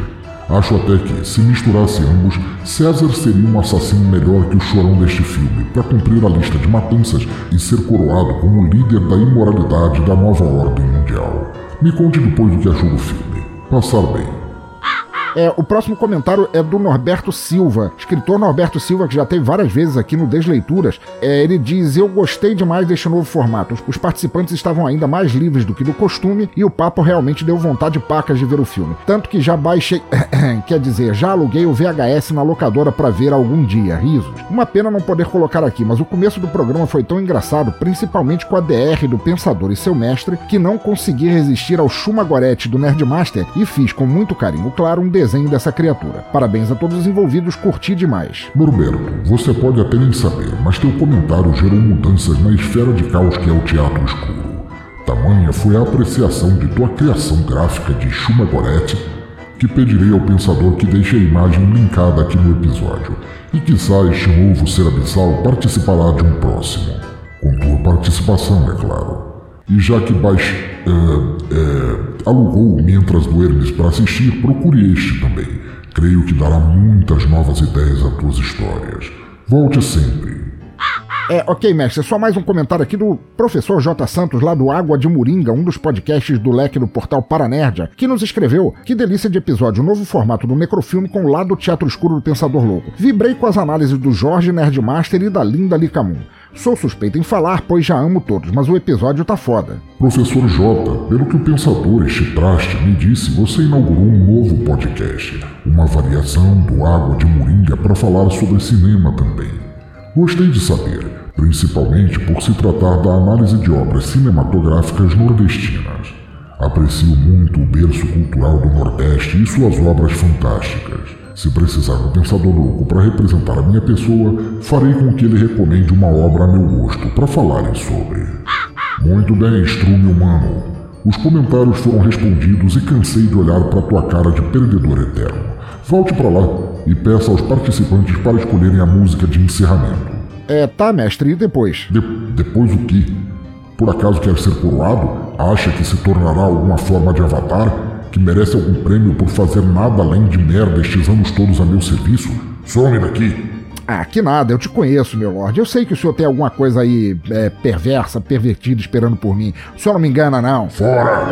Acho até que, se misturasse ambos, César seria um assassino melhor que o chorão deste filme, para cumprir a lista de matanças e ser coroado como líder da imoralidade da nova ordem mundial. Me conte depois do que achou do filme. Passar bem. É, o próximo comentário é do Norberto Silva, escritor Norberto Silva, que já teve várias vezes aqui no Desleituras. É, ele diz: Eu gostei demais deste novo formato. Os participantes estavam ainda mais livres do que do costume e o papo realmente deu vontade pacas de ver o filme. Tanto que já baixei. quer dizer, já aluguei o VHS na locadora para ver algum dia. Risos. Uma pena não poder colocar aqui, mas o começo do programa foi tão engraçado, principalmente com a DR do Pensador e seu mestre, que não consegui resistir ao Shumagorete do Nerdmaster e fiz com muito carinho, claro, um desenho dessa criatura. Parabéns a todos os envolvidos, curti demais. Norberto, você pode até nem saber, mas teu comentário gerou mudanças na esfera de caos que é o teatro escuro. Tamanha foi a apreciação de tua criação gráfica de Shuma Goretti que pedirei ao pensador que deixe a imagem linkada aqui no episódio. E quizá este novo ser abissal participará de um próximo. Com tua participação, é claro. E já que Baix é, é, alugou o Mientras do Hermes para assistir, procure este também. Creio que dará muitas novas ideias às tuas histórias. Volte sempre. É, ok, mestre, só mais um comentário aqui do professor J. Santos, lá do Água de Moringa, um dos podcasts do leque do portal Paranerdia, que nos escreveu: Que delícia de episódio, um novo formato do Necrofilme com o lado teatro escuro do Pensador Louco. Vibrei com as análises do Jorge Nerdmaster e da Linda Licamun. Sou suspeito em falar, pois já amo todos, mas o episódio tá foda. Professor J, pelo que o pensador este traste me disse, você inaugurou um novo podcast, uma variação do Água de Moringa para falar sobre cinema também. Gostei de saber, principalmente por se tratar da análise de obras cinematográficas nordestinas. Aprecio muito o berço cultural do Nordeste e suas obras fantásticas. Se precisar de um pensador louco para representar a minha pessoa, farei com que ele recomende uma obra a meu gosto para falarem sobre. Muito bem, estrume humano. Os comentários foram respondidos e cansei de olhar para tua cara de perdedor eterno. Volte para lá e peça aos participantes para escolherem a música de encerramento. É, tá, mestre, e depois? De depois o quê? Por acaso quer ser coroado? Acha que se tornará alguma forma de avatar? Que merece algum prêmio por fazer nada além de merda estes anos todos a meu serviço? Some daqui! Ah, que nada, eu te conheço, meu lord. Eu sei que o senhor tem alguma coisa aí é, perversa, pervertida esperando por mim. O senhor não me engana, não. Fora!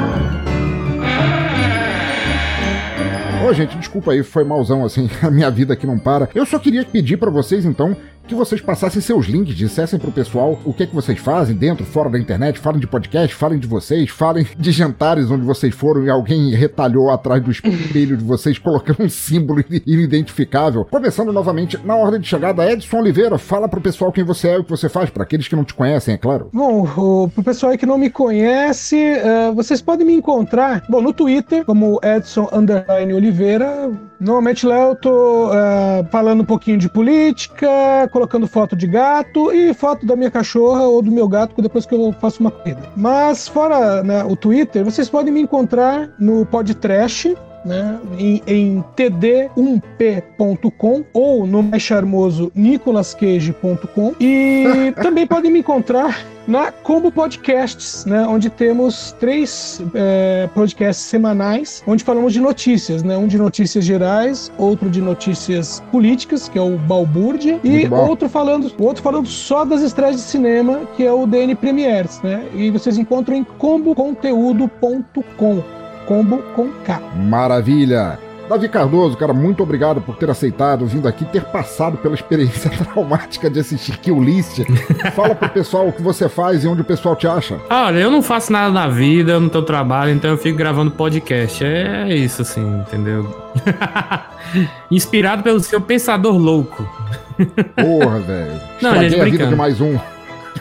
Ô, gente, desculpa aí, foi malzão assim, a minha vida aqui não para. Eu só queria pedir para vocês, então, que vocês passassem seus links, dissessem pro pessoal o que é que vocês fazem dentro, fora da internet, falem de podcast, falem de vocês, falem de jantares onde vocês foram e alguém retalhou atrás do espelho de vocês colocando um símbolo inidentificável. Começando novamente na ordem de chegada, Edson Oliveira, fala pro pessoal quem você é e o que você faz, para aqueles que não te conhecem, é claro. Bom, o, pro pessoal que não me conhece, uh, vocês podem me encontrar, bom, no Twitter, como Edson Oliveira. Normalmente lá eu tô uh, falando um pouquinho de política, colocando foto de gato e foto da minha cachorra ou do meu gato depois que eu faço uma corrida. Mas fora né, o Twitter, vocês podem me encontrar no Podtrash, né, em, em td1p.com ou no mais charmoso nicolasquege.com e também podem me encontrar na Combo Podcasts, né, onde temos três é, podcasts semanais, onde falamos de notícias, né, um de notícias gerais, outro de notícias políticas, que é o Balbúrdia, e outro falando, outro falando só das estreias de cinema, que é o DN Premiers, né, e vocês encontram em comboconteúdo.com combo com K. Maravilha! Davi Cardoso, cara, muito obrigado por ter aceitado, vindo aqui, ter passado pela experiência traumática de assistir Kill List. Fala pro pessoal o que você faz e onde o pessoal te acha. Olha, eu não faço nada na vida, eu não tenho trabalho, então eu fico gravando podcast. É isso, assim, entendeu? Inspirado pelo seu pensador louco. Porra, velho. Não, gente, a vida de mais um.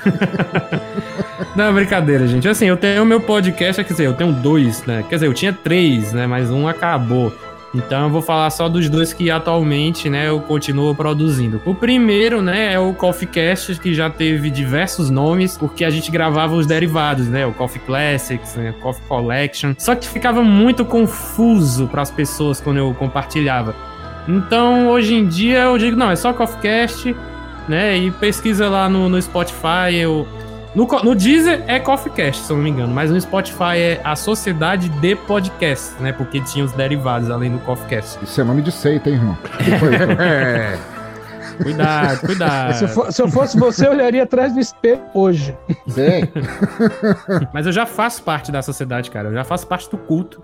Não, brincadeira, gente. Assim, eu tenho o meu podcast, quer dizer, eu tenho dois, né? Quer dizer, eu tinha três, né? Mas um acabou. Então eu vou falar só dos dois que atualmente, né, eu continuo produzindo. O primeiro, né, é o Coffee Cast, que já teve diversos nomes, porque a gente gravava os derivados, né, o Coffee Classics, né, Coffee Collection. Só que ficava muito confuso para as pessoas quando eu compartilhava. Então, hoje em dia eu digo, não, é só Coffee Cast, né, e pesquisa lá no, no Spotify, eu no, no Deezer é CoffeeCast, se eu não me engano, mas no Spotify é a Sociedade de Podcast, né? Porque tinha os derivados além do CoffeeCast. Isso é nome de seita, hein, irmão? é. Cuidado, cuidado. Se eu, for, se eu, fosse você, eu olharia atrás do espelho hoje. Sim. Mas eu já faço parte da sociedade, cara. Eu já faço parte do culto.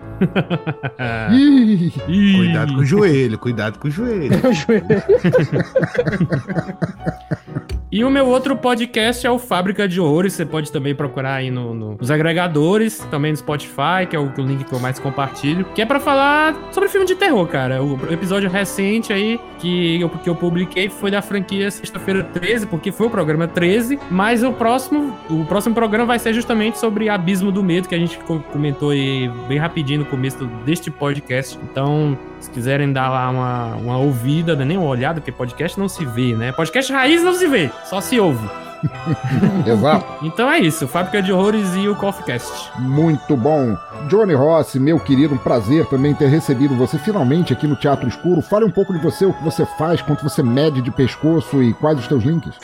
Ih, cuidado com o joelho, cuidado com o joelho. o joelho. E o meu outro podcast é o Fábrica de Horrores. Você pode também procurar aí no, no, nos agregadores, também no Spotify, que é o, o link que eu mais compartilho. Que é para falar sobre filme de terror, cara. O episódio recente aí que eu, que eu publiquei foi da franquia Sexta-feira 13, porque foi o programa 13. Mas o próximo, o próximo programa vai ser justamente sobre Abismo do Medo, que a gente comentou aí bem rapidinho no começo deste podcast. Então, se quiserem dar lá uma, uma ouvida, né? nem uma olhada, porque podcast não se vê, né? Podcast raiz não se vê, só se ouve. Exato. Então é isso, Fábrica de Horrores e o CoffeeCast. Muito bom. Johnny Rossi, meu querido, um prazer também ter recebido você finalmente aqui no Teatro Escuro. Fale um pouco de você, o que você faz, quanto você mede de pescoço e quais os teus links.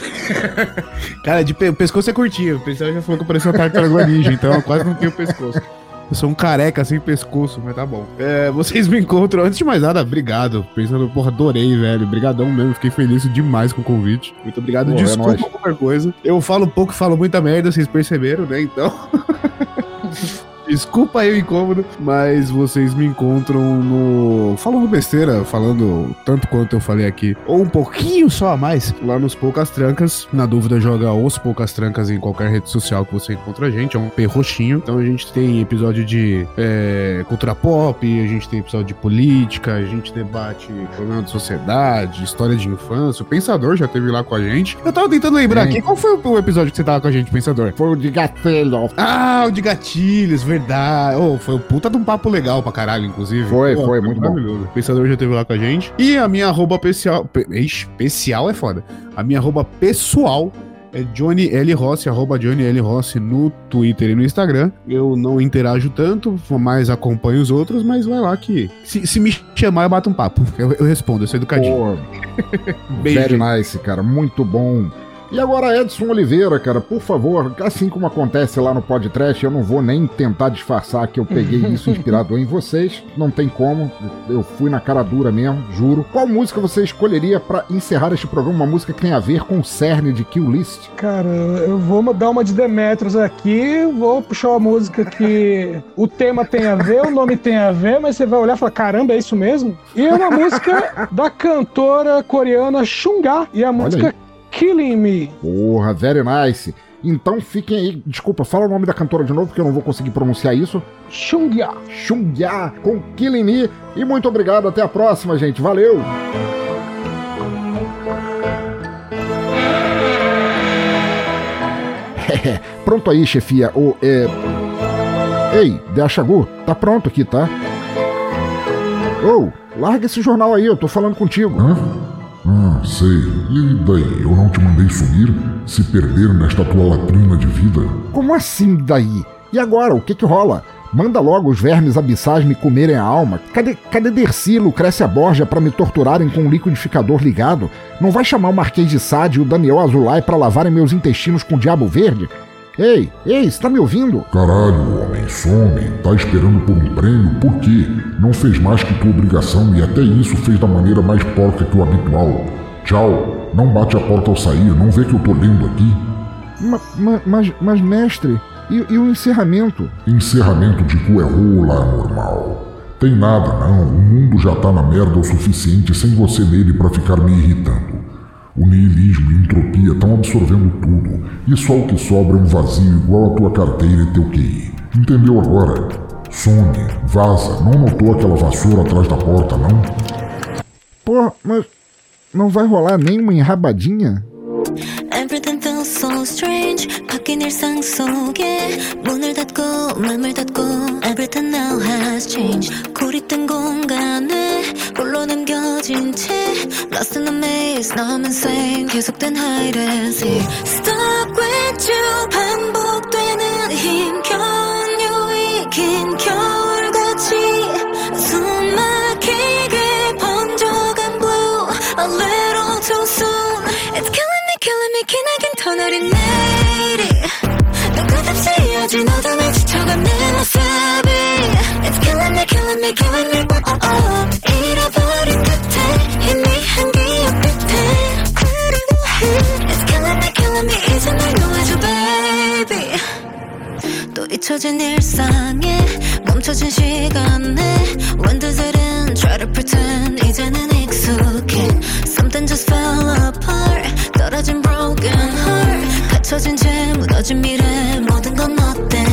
Cara, de pe pescoço é curtinho. O pessoal já falou que eu parecia uma tartaruga ninja, então eu quase não tenho pescoço. Eu sou um careca sem pescoço, mas tá bom. É, vocês me encontram, antes de mais nada, obrigado. Pensando, porra, adorei, velho. Obrigadão mesmo, fiquei feliz demais com o convite. Muito obrigado. Pô, é Desculpa nóis. qualquer coisa. Eu falo pouco, falo muita merda, vocês perceberam, né? Então. Desculpa aí o incômodo, mas vocês me encontram no. Falando besteira, falando tanto quanto eu falei aqui, ou um pouquinho só a mais, lá nos Poucas Trancas. Na dúvida, joga os Poucas Trancas em qualquer rede social que você encontra a gente. É um P roxinho. Então a gente tem episódio de é, cultura pop, a gente tem episódio de política, a gente debate problema de sociedade, história de infância. O Pensador já teve lá com a gente. Eu tava tentando lembrar aqui, qual foi o episódio que você tava com a gente, Pensador? Foi o de gatilho. Ah, o de gatilhos, verdade. Oh, foi um puta de um papo legal pra caralho, inclusive. Foi, Pô, foi, muito bom. O Pensador já teve lá com a gente. E a minha arroba ixi, pessoal é foda. A minha arroba pessoal é Johnny L. Rossi, arroba Johnny L. Rossi no Twitter e no Instagram. Eu não interajo tanto, mais acompanho os outros, mas vai lá que. Se, se me chamar, eu bato um papo. Eu, eu respondo, eu sou educadinho. Pô, Beijo. very nice, cara. Muito bom. E agora, Edson Oliveira, cara, por favor, assim como acontece lá no podcast, eu não vou nem tentar disfarçar que eu peguei isso inspirado em vocês. Não tem como. Eu fui na cara dura mesmo, juro. Qual música você escolheria pra encerrar este programa? Uma música que tem a ver com o cerne de Kill List? Cara, eu vou dar uma de Demetrius aqui, vou puxar uma música que o tema tem a ver, o nome tem a ver, mas você vai olhar e falar, caramba, é isso mesmo? E é uma música da cantora coreana Xungá, e a música Killing Me. Porra, very nice. Então fiquem aí. Desculpa, fala o nome da cantora de novo, porque eu não vou conseguir pronunciar isso. Xungya. Xungya com Killing Me. E muito obrigado. Até a próxima, gente. Valeu! pronto aí, chefia. O, é... Ei, Deachagu, tá pronto aqui, tá? Ô, larga esse jornal aí, eu tô falando contigo. Hã? Ah, sei. E daí? Eu não te mandei sumir? Se perder nesta tua latrina de vida? Como assim daí? E agora, o que que rola? Manda logo os vermes abissais me comerem a alma. Cadê, cadê Dercy, Lucrécia Borja pra me torturarem com um liquidificador ligado? Não vai chamar o Marquês de Sade e o Daniel Azulay pra lavarem meus intestinos com diabo verde? Ei, ei, você tá me ouvindo? Caralho, homem, some. Tá esperando por um prêmio? Por quê? Não fez mais que tua obrigação e até isso fez da maneira mais porca que o habitual. Tchau. Não bate a porta ao sair, não vê que eu tô lendo aqui? Ma, ma, mas, mas, mestre, e, e o encerramento? Encerramento de cu é rola, normal. Tem nada, não. O mundo já tá na merda o suficiente sem você nele pra ficar me irritando. O niilismo e a entropia estão absorvendo tudo, e só o que sobra é um vazio igual a tua carteira e teu QI. Entendeu agora? Some, vaza, não notou aquela vassoura atrás da porta, não? Pô, mas não vai rolar nem uma enrabadinha? Everything feels so strange 바뀐 일상 속에 문을 닫고 맘을 닫고 Everything now has changed 고립된 공간에 홀로 남겨진 채 Lost in the maze Now I'm insane 계속된 hide and seek Stuck with you 반복되는 힘겨운 유익 긴 겨울같이 숨 막히게 번져간 blue A little too soon It's killing me killing me 기나긴 터널이 내리 눈 끝없이 이어진 어둠에 지쳐간 내 모습이 It's killing me killing me killing me 또 잊혀진 일상에 멈춰진 시간에 원두들은 try to pretend 이제는 익숙해 Something just fell apart 떨어진 broken heart 갇혀진 채 무너진 미래 모든 건너때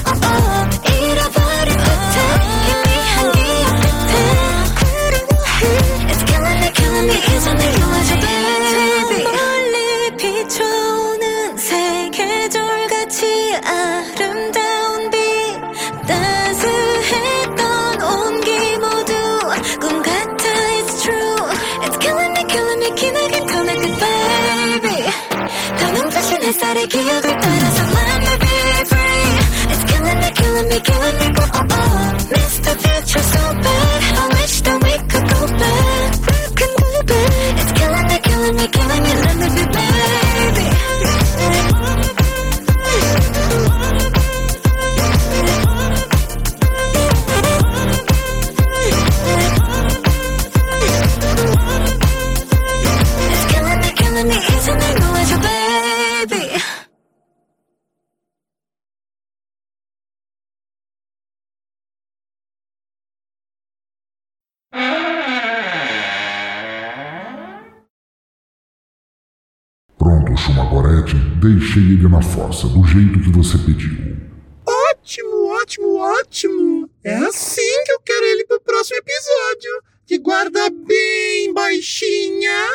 make it me força, do jeito que você pediu. Ótimo, ótimo, ótimo! É assim que eu quero ele pro próximo episódio! Que guarda bem baixinha!